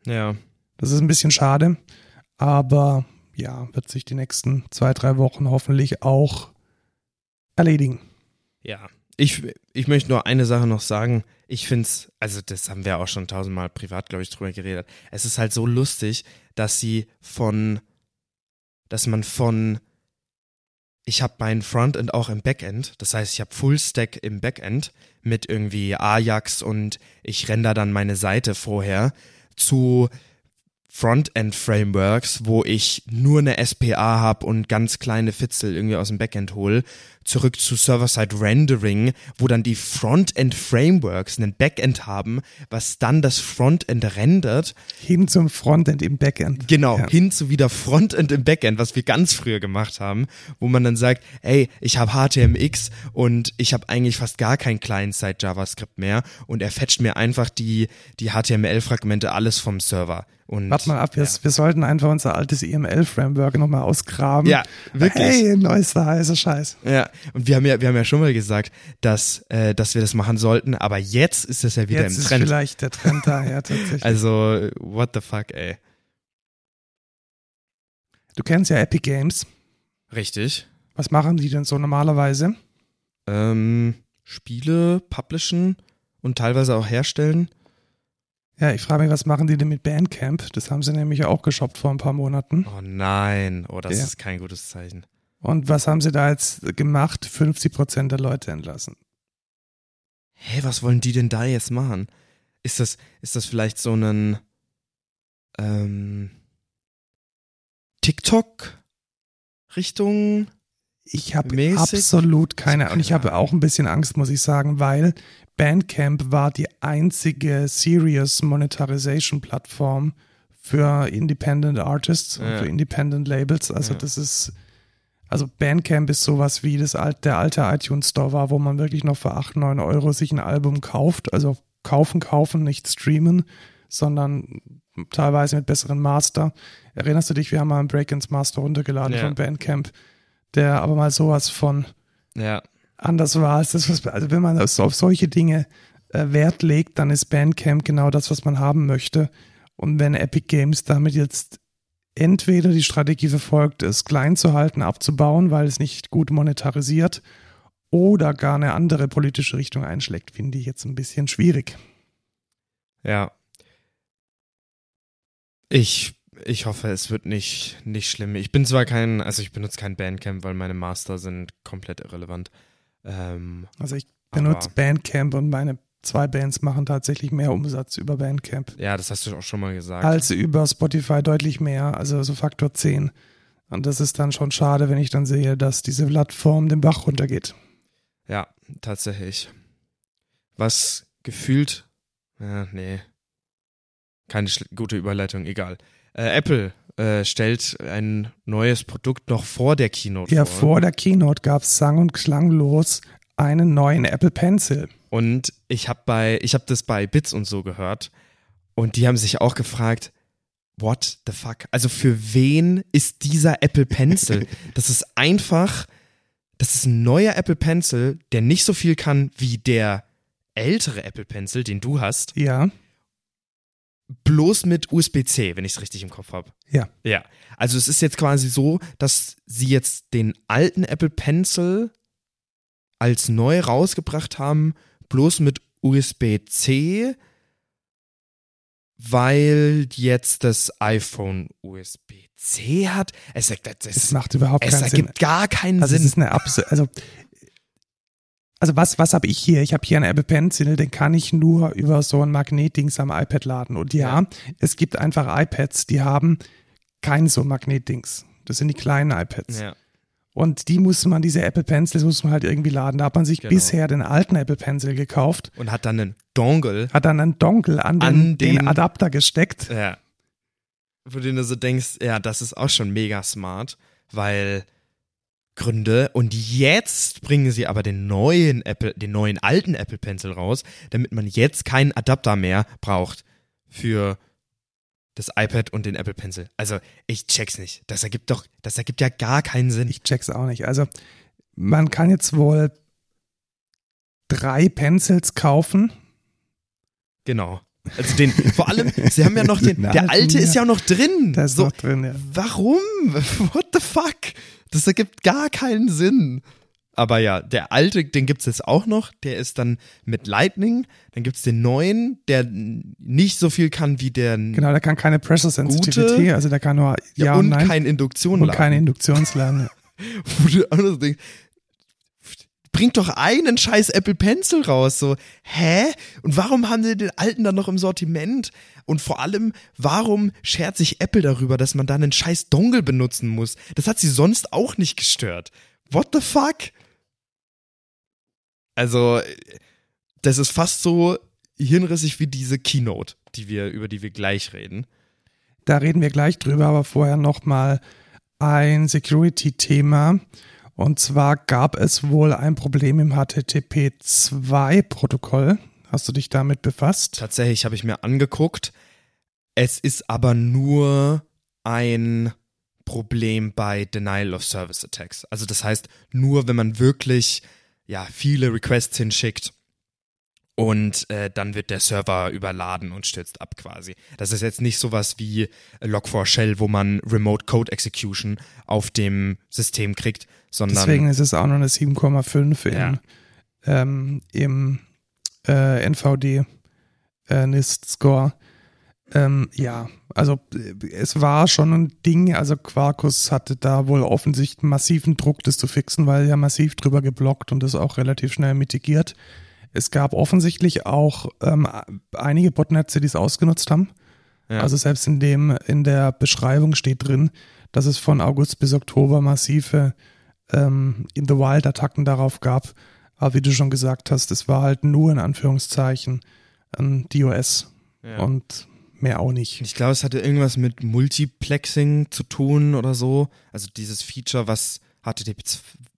Ja. Das ist ein bisschen schade, aber ja, wird sich die nächsten zwei, drei Wochen hoffentlich auch erledigen. Ja. Ich, ich möchte nur eine Sache noch sagen. Ich finde es, also das haben wir auch schon tausendmal privat, glaube ich, drüber geredet. Es ist halt so lustig, dass sie von, dass man von, ich habe mein Frontend auch im Backend, das heißt, ich habe Fullstack im Backend mit irgendwie Ajax und ich render dann meine Seite vorher zu Frontend-Frameworks, wo ich nur eine SPA habe und ganz kleine Fitzel irgendwie aus dem Backend hole, zurück zu Server-Side-Rendering, wo dann die Frontend-Frameworks einen Backend haben, was dann das Frontend rendert, Hin zum Frontend im Backend. genau, Ja. hin zu wieder Frontend im Backend, was wir ganz früher gemacht haben, wo man dann sagt, ey, ich habe HTMX und ich habe eigentlich fast gar kein Client-Side-JavaScript mehr und er fetcht mir einfach die, die HTML-Fragmente alles vom Server. Und Warte mal ab, wir, ja. wir sollten einfach unser altes EML-Framework nochmal ausgraben. Ja, wirklich. Hey, neuester heißer Scheiß. Ja, und wir haben ja, wir haben ja schon mal gesagt, dass, äh, dass wir das machen sollten, aber jetzt ist das ja wieder Jetzt im ist Trend. vielleicht der Trend daher tatsächlich. Also, what the fuck, ey. Du kennst ja Epic Games. Richtig. Was machen die denn so normalerweise? Ähm, Spiele publishen und teilweise auch herstellen. Ja, ich frage mich, was machen die denn mit Bandcamp? Das haben sie nämlich auch geshoppt vor ein paar Monaten. Oh nein, oh, das Ja. ist kein gutes Zeichen. Und was haben sie da jetzt gemacht? 50 Prozent der Leute entlassen. Hä, was wollen die denn da jetzt machen? Ist das, ist das vielleicht so ein ähm, TikTok-Richtung? Ich habe absolut keine und ich habe auch ein bisschen Angst, muss ich sagen, weil Bandcamp war die einzige Serious Monetarization Plattform für Independent Artists und Ja. für Independent Labels. Also Ja. das ist, also Bandcamp ist sowas wie das alt, der alte iTunes Store war, wo man wirklich noch für 8, 9 Euro sich ein Album kauft. Also kaufen, kaufen, nicht streamen, sondern teilweise mit besseren Master. Erinnerst du dich, wir haben mal einen Break-ins Master runtergeladen Ja. von Bandcamp, der aber mal sowas von Ja, anders war als das, was, also wenn man auf solche Dinge äh, Wert legt, dann ist Bandcamp genau das, was man haben möchte. Und wenn Epic Games damit jetzt entweder die Strategie verfolgt, es klein zu halten, abzubauen, weil es nicht gut monetarisiert, oder gar eine andere politische Richtung einschlägt, finde ich jetzt ein bisschen schwierig. ja. Ich, ich hoffe, es wird nicht, nicht schlimm. Ich bin zwar kein, also ich benutze kein Bandcamp, weil meine Master sind komplett irrelevant. Ähm, Also ich benutze Bandcamp und meine zwei Bands machen tatsächlich mehr Umsatz über Bandcamp ja, das hast du auch schon mal gesagt. als über Spotify deutlich mehr, also so Faktor 10. Und das ist dann schon schade, wenn ich dann sehe, dass diese Plattform den Bach runtergeht. Ja, tatsächlich. Was gefühlt. Ja, nee. Keine gute Überleitung, egal. Äh, Apple äh, stellt ein neues Produkt noch vor der Keynote Ja, vor. vor der Keynote gab es sang- und klanglos einen neuen Apple Pencil. Und ich habe bei, ich habe das bei Bits und so gehört. Und die haben sich auch gefragt, what the fuck? Also für wen ist dieser Apple Pencil? <laughs> das ist einfach, das ist ein neuer Apple Pencil, der nicht so viel kann wie der ältere Apple Pencil, den du hast. Ja, bloß mit USB-C, wenn ich es richtig im Kopf habe. Ja. Ja. Also es ist jetzt quasi so, dass sie jetzt den alten Apple Pencil als neu rausgebracht haben, bloß mit USB-C, weil jetzt das iPhone USB-C hat. Es, es, es es, macht überhaupt es keinen Sinn. ergibt gar keinen Also es Sinn. ist eine Abs also also was was habe ich hier? Ich habe hier einen Apple Pencil, den kann ich nur über so ein Magnetdings am iPad laden. Und ja, Ja. es gibt einfach iPads, die haben kein so Magnetdings. Das sind die kleinen iPads. ja. Und die muss man, diese Apple Pencils muss man halt irgendwie laden. Da hat man sich Genau. bisher den alten Apple Pencil gekauft, Und hat dann einen Dongle, hat dann einen Dongle an den, An den, den- Adapter gesteckt. Ja. Wo du dir so denkst, ja, das ist auch schon mega smart, weil Gründe und jetzt bringen sie aber den neuen Apple, den neuen alten Apple Pencil raus, damit man jetzt keinen Adapter mehr braucht für das iPad und den Apple Pencil. Also, ich check's nicht. Das ergibt doch, das ergibt ja gar keinen Sinn. Ich check's auch nicht. Also man kann jetzt wohl drei Pencils kaufen. Genau. Also den, vor allem, sie haben ja noch den, <laughs> der alten, alte ist ja. ja noch drin. Da ist so, noch drin, ja. Warum? <laughs> What the fuck? Das ergibt gar keinen Sinn. Aber ja, der alte, den gibt's jetzt auch noch. Der ist dann mit Lightning. Dann gibt's den neuen, der nicht so viel kann wie der Genau, der kann keine Pressure Sensitivity, also der kann nur Ja, ja, und, und Nein kein Induktion und keine Induktionsladen. <laughs> Denkst, bringt doch einen scheiß Apple Pencil raus. So, hä? Und warum haben sie den alten dann noch im Sortiment? Und vor allem, warum schert sich Apple darüber, dass man da einen scheiß Dongle benutzen muss? Das hat sie sonst auch nicht gestört. What the fuck? Also, das ist fast so hirnrissig wie diese Keynote, die wir, über die wir gleich reden. Da reden wir gleich drüber, aber vorher nochmal ein Security-Thema. Und zwar gab es wohl ein Problem im HTTP2-Protokoll. Hast du dich damit befasst? Tatsächlich habe ich mir angeguckt. Es ist aber nur ein Problem bei Denial of Service Attacks. Also das heißt, nur wenn man wirklich ja viele Requests hinschickt und äh, dann wird der Server überladen und stürzt ab quasi. Das ist jetzt nicht sowas wie Log4Shell, wo man Remote Code Execution auf dem System kriegt, sondern Deswegen ist es auch noch eine 7,5 Ja. im, ähm, im äh, NVD äh, NIST Score. Ähm, ja, also äh, es war schon ein Ding, also Quarkus hatte da wohl offensichtlich massiven Druck, das zu fixen, weil ja massiv drüber geblockt und das auch relativ schnell mitigiert. Es gab offensichtlich auch ähm, einige Botnetze, die es ausgenutzt haben. Ja. Also selbst in dem, in der Beschreibung steht drin, dass es von August bis Oktober massive ähm, in the Wild Attacken darauf gab. Aber wie du schon gesagt hast, es war halt nur in Anführungszeichen ein DOS ja. und mehr auch nicht. Ich glaube, es hatte irgendwas mit Multiplexing zu tun oder so. Also dieses Feature, was HTTP,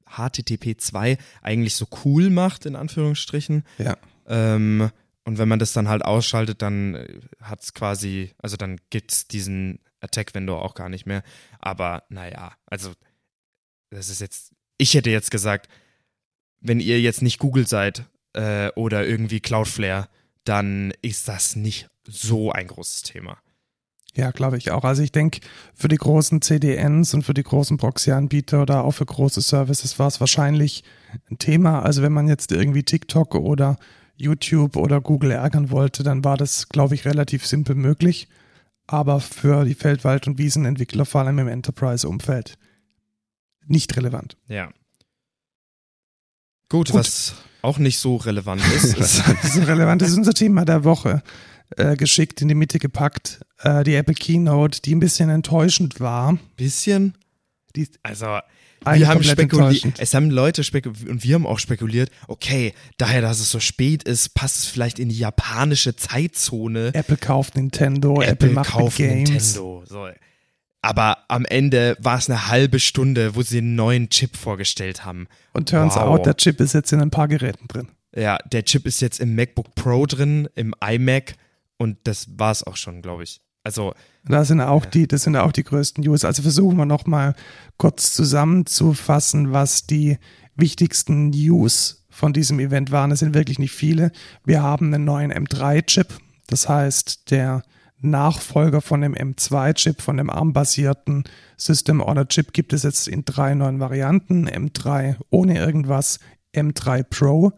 HTTP 2 eigentlich so cool macht, in Anführungsstrichen. Ja. Ähm, und wenn man das dann halt ausschaltet, dann hat es quasi, also dann gibt's diesen Attack-Window auch gar nicht mehr. Aber naja, also das ist jetzt, ich hätte jetzt gesagt, wenn ihr jetzt nicht Google seid äh, oder irgendwie Cloudflare, dann ist das nicht so ein großes Thema. Ja, glaube ich auch. Also ich denke, für die großen CDNs und für die großen Proxy-Anbieter oder auch für große Services war es wahrscheinlich ein Thema. Also wenn man jetzt irgendwie TikTok oder YouTube oder Google ärgern wollte, dann war das, glaube ich, relativ simpel möglich. Aber für die Feldwald- und Wiesenentwickler, vor allem im Enterprise-Umfeld, nicht relevant. Ja. Gut, Gut. was auch nicht so relevant ist, <laughs> ist ist relevant. Das ist unser Thema der Woche. Äh, geschickt in die Mitte gepackt. Äh, die Apple Keynote, die ein bisschen enttäuschend war. bisschen. Die Also, wir haben spekuliert, es haben Leute spekuliert und wir haben auch spekuliert, okay, daher, dass es so spät ist, passt es vielleicht in die japanische Zeitzone. Apple kauft Nintendo, Apple, macht kauft Games. Nintendo. So. Aber am Ende war es eine halbe Stunde, wo sie einen neuen Chip vorgestellt haben. Und turns Wow. out, der Chip ist jetzt in ein paar Geräten drin. Ja, der Chip ist jetzt im MacBook Pro drin, im iMac und das war's auch schon, glaube ich. Also, Da sind auch die, das sind auch die größten News. Also versuchen wir nochmal kurz zusammenzufassen, was die wichtigsten News von diesem Event waren. Es sind wirklich nicht viele. Wir haben einen neuen M3-Chip. Das heißt, der Nachfolger von dem M2-Chip, von dem ARM-basierten System on a Chip gibt es jetzt in drei neuen Varianten. M3 ohne irgendwas, M3 Pro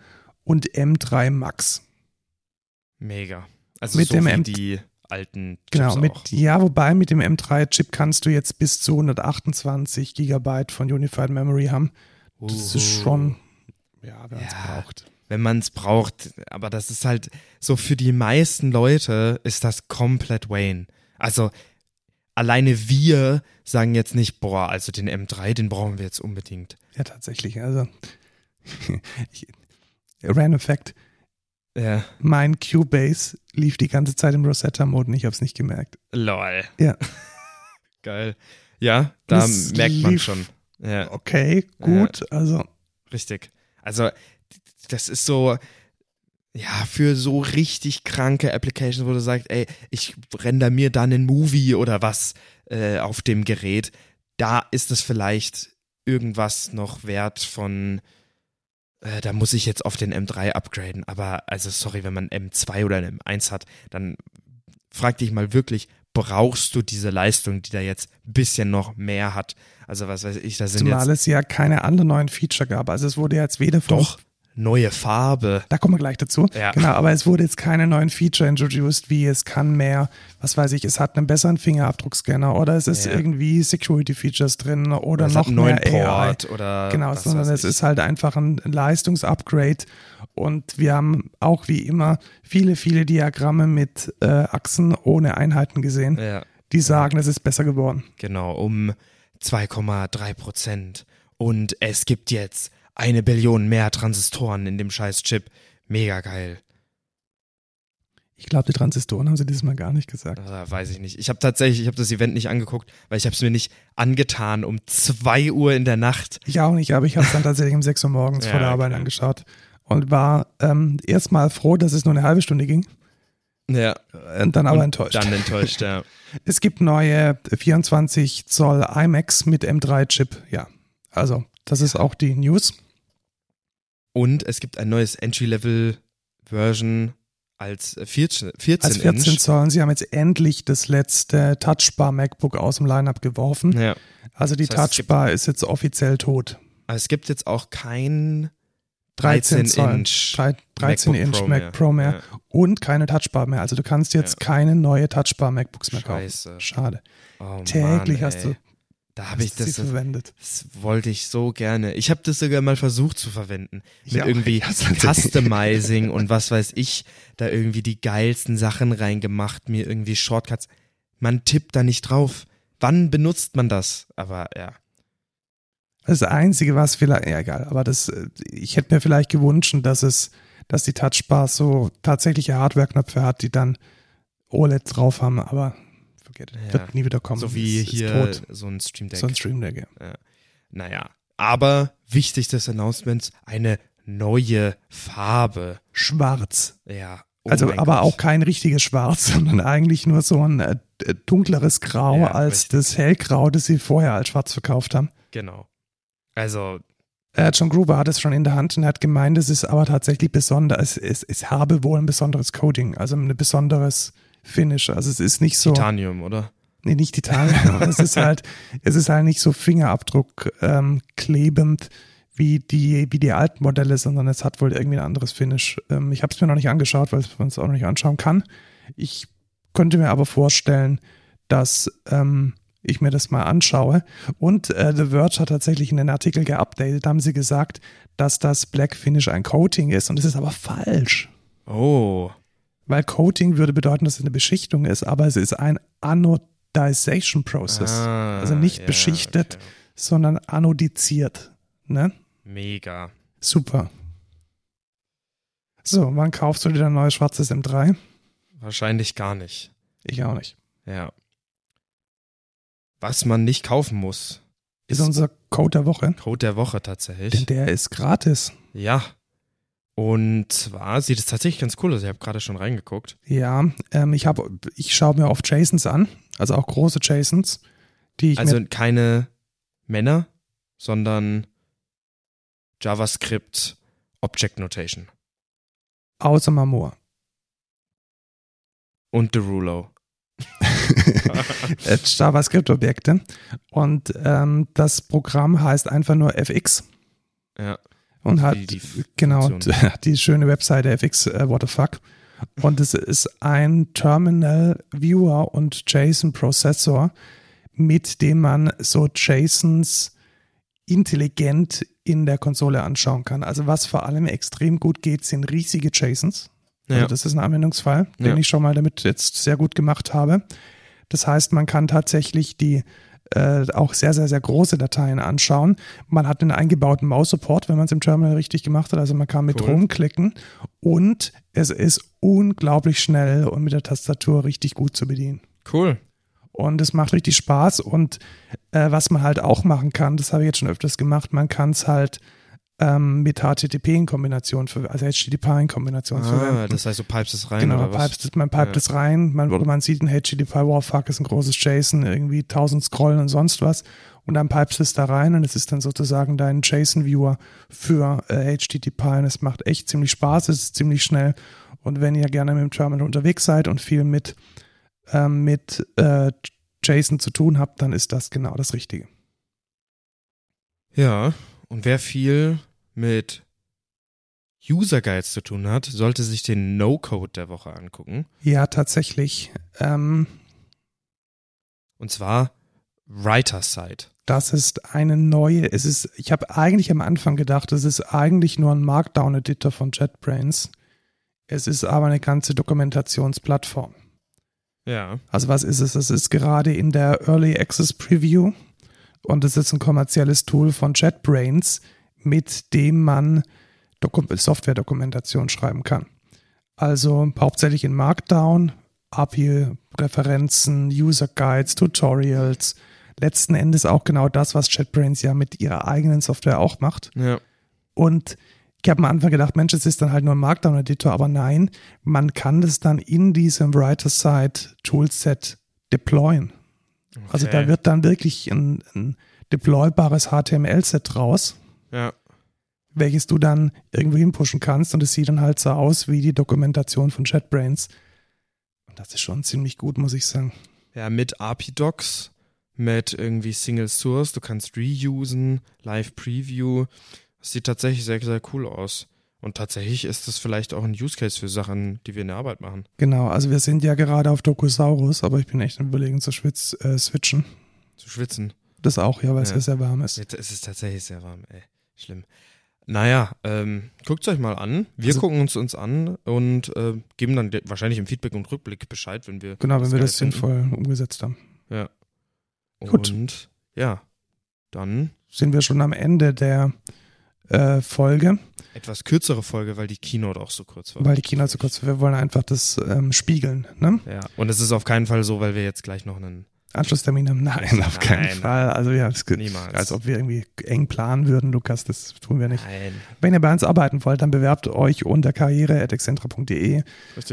und M3 Max. mega. Also Mit so dem M- die alten Chips Genau, auch. mit, ja, wobei mit dem M3-Chip kannst du jetzt bis zu 128 Gigabyte von Unified Memory haben. Das ist schon, ja, wenn man es Ja. braucht. wenn man es braucht. Aber das ist halt so für die meisten Leute ist das komplett Wayne. Also alleine wir sagen jetzt nicht, boah, also den M3, den brauchen wir jetzt unbedingt. Ja, tatsächlich. Also, <laughs> Random Fact: Ja, Mein Cubase lief die ganze Zeit im Rosetta-Mode und ich habe es nicht gemerkt. lol. Ja. <laughs> Geil. Ja, da Das merkt man schon. Ja, Okay, gut. Also, richtig. Also das ist so, ja, für so richtig kranke Applications, wo du sagst, ey, ich render mir dann einen Movie oder was äh, auf dem Gerät, da ist es vielleicht irgendwas noch wert von, äh, da muss ich jetzt auf den M3 upgraden. Aber, also sorry, wenn man M2 oder einen M1 hat, dann frag dich mal wirklich, brauchst du diese Leistung, die da jetzt ein bisschen noch mehr hat? Also was weiß ich, da sind zumal jetzt es ja keine anderen neuen Feature gab. Also, es wurde jetzt weder von doch neue Farbe. Da kommen wir gleich dazu. Ja. Genau, aber es wurde jetzt keine neuen Feature introduced, wie es kann mehr, was weiß ich, es hat einen besseren Fingerabdruckscanner oder es ist Ja. irgendwie Security Features drin oder Es noch einen neuen mehr AI. Port oder Genau, sondern es ich. ist halt einfach ein Leistungsupgrade und wir haben auch wie immer viele, viele Diagramme mit äh, Achsen ohne Einheiten gesehen, ja, die sagen, es ist besser geworden. genau, um 2,3 Prozent. Und es gibt jetzt eine Billion mehr Transistoren in dem scheiß Chip. Mega geil. Ich glaube, die Transistoren haben sie dieses Mal gar nicht gesagt. Also, weiß ich nicht. Ich habe tatsächlich, ich habe das Event nicht angeguckt, weil ich habe es mir nicht angetan um 2 Uhr in der Nacht. Ich auch nicht, aber ich habe es dann tatsächlich um 6 Uhr morgens <laughs> Ja, vor der Arbeit okay. angeschaut und war ähm, erstmal froh, dass es nur eine halbe Stunde ging, Ja, äh, dann aber und enttäuscht. Dann enttäuscht, ja. <laughs> Es gibt neue 24 Zoll iMacs mit M3-Chip. Ja, also das ist auch die News. Und es gibt ein neues Entry-Level Version als 14, 14, Als 14 Inch. Zoll. Und sie haben jetzt endlich das letzte Touchbar MacBook aus dem Lineup geworfen. Ja. Also die Das heißt, es gibt- Touchbar ist jetzt offiziell tot. Es gibt jetzt auch kein 13 13 Zoll. Inch. Drei- 13 MacBook Inch Pro Mac mehr. Pro mehr Ja. und keine Touchbar mehr. Also du kannst jetzt Ja. keine neue Touchbar MacBooks mehr kaufen. Scheiße. Schade. Oh, Täglich Mann, hast du Da habe ich das, verwendet. das wollte ich so gerne. Ich habe das sogar mal versucht zu verwenden. Mit Ja, irgendwie <laughs> Customizing und was weiß ich, da irgendwie die geilsten Sachen reingemacht, mir irgendwie Shortcuts. Man tippt da nicht drauf. Wann benutzt man das? Aber ja. Das Einzige, was vielleicht, ja egal, aber das, äh, ich hätte mir vielleicht gewünscht, dass es, dass die Touchbar so tatsächliche Hardware-Knöpfe hat, die dann OLED drauf haben, aber forget it. Ja. Wird nie wieder kommen. so wie Ist- ist hier tot. so ein Stream Deck. So ein Stream Deck, ja. Naja. Aber wichtig des Announcements, eine neue Farbe. Schwarz. Ja. oh also, aber Gott. auch kein richtiges Schwarz, <laughs> sondern eigentlich nur so ein äh, äh, dunkleres Grau Ja, als richtig. das Hellgrau, das sie vorher als schwarz verkauft haben. Genau. Also, Äh, John Gruber hat es schon in der Hand und hat gemeint, es ist aber tatsächlich besonders, es, es, es habe wohl ein besonderes Coating, also ein besonderes Finish. Also es ist nicht so, Titanium, oder? nee, nicht Titanium, <laughs> es ist halt, es ist halt nicht so Fingerabdruck ähm, klebend wie die, wie die alten Modelle, sondern es hat wohl irgendwie ein anderes Finish. Ähm, ich habe es mir noch nicht angeschaut, weil man es auch noch nicht anschauen kann. Ich könnte mir aber vorstellen, dass ähm, ich mir das mal anschaue. Und äh, The Verge hat tatsächlich in den Artikel geupdatet, da haben sie gesagt, dass das Black Finish ein Coating ist. Und das ist aber falsch. Oh. Weil Coating würde bedeuten, dass es eine Beschichtung ist, aber es ist ein Anodization Process. Ah, also nicht ja, beschichtet, okay. sondern anodiziert. Ne? Mega. Super. So, wann kaufst du dir dein neues schwarzes M3? Wahrscheinlich gar nicht. Ich auch nicht. Ja. Was man nicht kaufen muss, Ist unser Code der Woche. Code der Woche Denn tatsächlich. der ist gratis. Ja. Und zwar sieht es tatsächlich ganz cool aus. Ich habe gerade schon reingeguckt. Ja, ähm, ich ich schaue mir oft JSONs an, also auch große JSONs, die ich Also keine Männer, sondern JavaScript Object Notation. außer Marmor. Und Derulo. <laughs> äh, JavaScript-Objekte. Und ähm, das Programm heißt einfach nur FX Ja. Und hat Die- die genau <laughs> die schöne Webseite FX äh, What the fuck. Und es ist ein Terminal Viewer und JSON Prozessor, mit dem man so JSONs intelligent in der Konsole anschauen kann. Also was vor allem extrem gut geht, sind riesige JSONs. Also Ja. das ist ein Anwendungsfall, den Ja. ich schon mal damit jetzt sehr gut gemacht habe. Das heißt, man kann tatsächlich die äh, auch sehr, sehr, sehr große Dateien anschauen. Man hat einen eingebauten Maus-Support, wenn man es im Terminal richtig gemacht hat. Also man kann mit Cool. rumklicken und es ist unglaublich schnell und mit der Tastatur richtig gut zu bedienen. Cool. Und es macht richtig Spaß. Und äh, was man halt auch machen kann, das habe ich jetzt schon öfters gemacht, man kann es halt ähm, mit HTTP in Kombination, ver- also HTTP in Kombination Ah, verwenden. das heißt, du pipest es rein Genau, oder man was? pipet, man pipet Ja. es rein, man, oder man sieht ein HTTP, wow, fuck, ist ein großes JSON, irgendwie 1000 Scrollen und sonst was. Und dann pipest es da rein und es ist dann sozusagen dein JSON-Viewer für äh, HTTP und es macht echt ziemlich Spaß, es ist ziemlich schnell. Und wenn ihr gerne mit dem Terminal unterwegs seid und viel mit, ähm, mit äh, JSON zu tun habt, dann ist das genau das Richtige. Ja, und wer viel mit User Guides zu tun hat, sollte sich den No-Code der Woche angucken. Ja, tatsächlich. Ähm, Und zwar Writer's Site. Das ist eine neue, es ist, ich habe eigentlich am Anfang gedacht, es ist eigentlich nur ein Markdown-Editor von JetBrains. Es ist aber eine ganze Dokumentationsplattform. Ja. Also was ist es? Es ist gerade in der Early Access Preview und es ist ein kommerzielles Tool von JetBrains, mit dem man Doku Software-Dokumentation schreiben kann. Also hauptsächlich in Markdown, API-Referenzen, User Guides, Tutorials. Letzten Endes auch genau das, was JetBrains ja mit ihrer eigenen Software auch macht. Ja. Und ich habe am Anfang gedacht, Mensch, es ist dann halt nur ein Markdown-Editor, aber nein, man kann das dann in diesem Writer-Side-Toolset deployen. Also da wird dann wirklich ein, ein deploybares HTML-Set raus, Ja. welches du dann irgendwo hinpushen kannst und es sieht dann halt so aus wie die Dokumentation von JetBrains. Und das ist schon ziemlich gut, muss ich sagen. Ja, mit API-Docs, mit irgendwie Single Source, du kannst reusen, Live Preview. Das sieht tatsächlich sehr, sehr cool aus. Und tatsächlich ist das vielleicht auch ein Use Case für Sachen, die wir in der Arbeit machen. Genau, also wir sind ja gerade auf Dokusaurus, aber ich bin echt überlegen zu schwitz, äh, switchen. Zu schwitzen. Das auch, ja, weil es Ja. ja sehr warm ist. Jetzt ist es tatsächlich sehr warm, ey. Schlimm. Naja, ähm, guckt euch mal an. Wir Also- gucken uns uns an und äh, geben dann wahrscheinlich im Feedback und Rückblick Bescheid, wenn wir. Genau, wenn wir das finden. sinnvoll umgesetzt haben. Ja. Gut. Und ja, dann Sind wir schon am Ende der äh, Folge, etwas kürzere Folge, weil die Keynote auch so kurz war. weil die Keynote so kurz, wir wollen einfach das ähm, spiegeln, ne? Ja, und es ist auf keinen Fall so, weil wir jetzt gleich noch einen. Anschlusstermin haben. Nein, auf keinen Nein. Fall. Also ja, es geht, Niemals. als ob wir irgendwie eng planen würden, Lukas, das tun wir nicht. Nein. Wenn ihr bei uns arbeiten wollt, dann bewerbt euch unter karriere.excentra.de.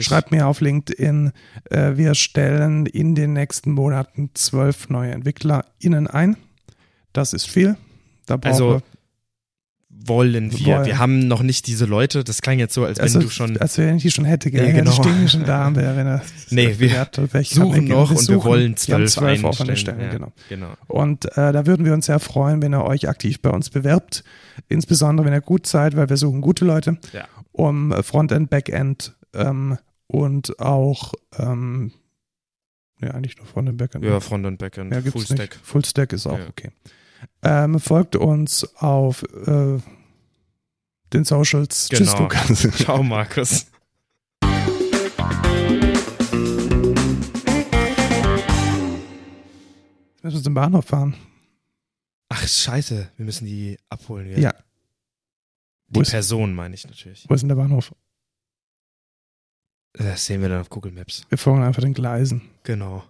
Schreibt mir auf LinkedIn. Äh, wir stellen in den nächsten Monaten zwölf neue EntwicklerInnen ein. Das ist viel. Da brauchen Also, wir, wollen wir. Wollen. Wir haben noch nicht diese Leute. Das klang jetzt so, als wenn also, du schon. als wenn ich die schon hätte, gell? Ja, genau. Die stehen schon da, wäre, wenn er <laughs> Nee, wir hat, welche suchen noch und wir suchen. wollen Wir haben zwölf zwölf offene einstellen. Stellen, Ja, genau. genau. Und äh, da würden wir uns sehr freuen, wenn ihr euch aktiv bei uns bewerbt. Insbesondere, wenn ihr gut seid, weil wir suchen gute Leute, Ja. um äh, Frontend, Backend ähm, und auch, ähm, ja, eigentlich nur Frontend, Backend. Ja, Front und Backend, Ja, Fullstack. Nicht. Fullstack ist auch okay. Ähm, folgt uns auf äh, den Socials. Tschüss, Genau. Lukas. <laughs> Ciao, Markus. Jetzt müssen wir zum Bahnhof fahren. Ach, scheiße. Wir müssen die abholen. Ja. Ja. Die ist- Person meine ich natürlich. Wo ist denn der Bahnhof? Das sehen wir dann auf Google Maps. Wir folgen einfach den Gleisen. Genau.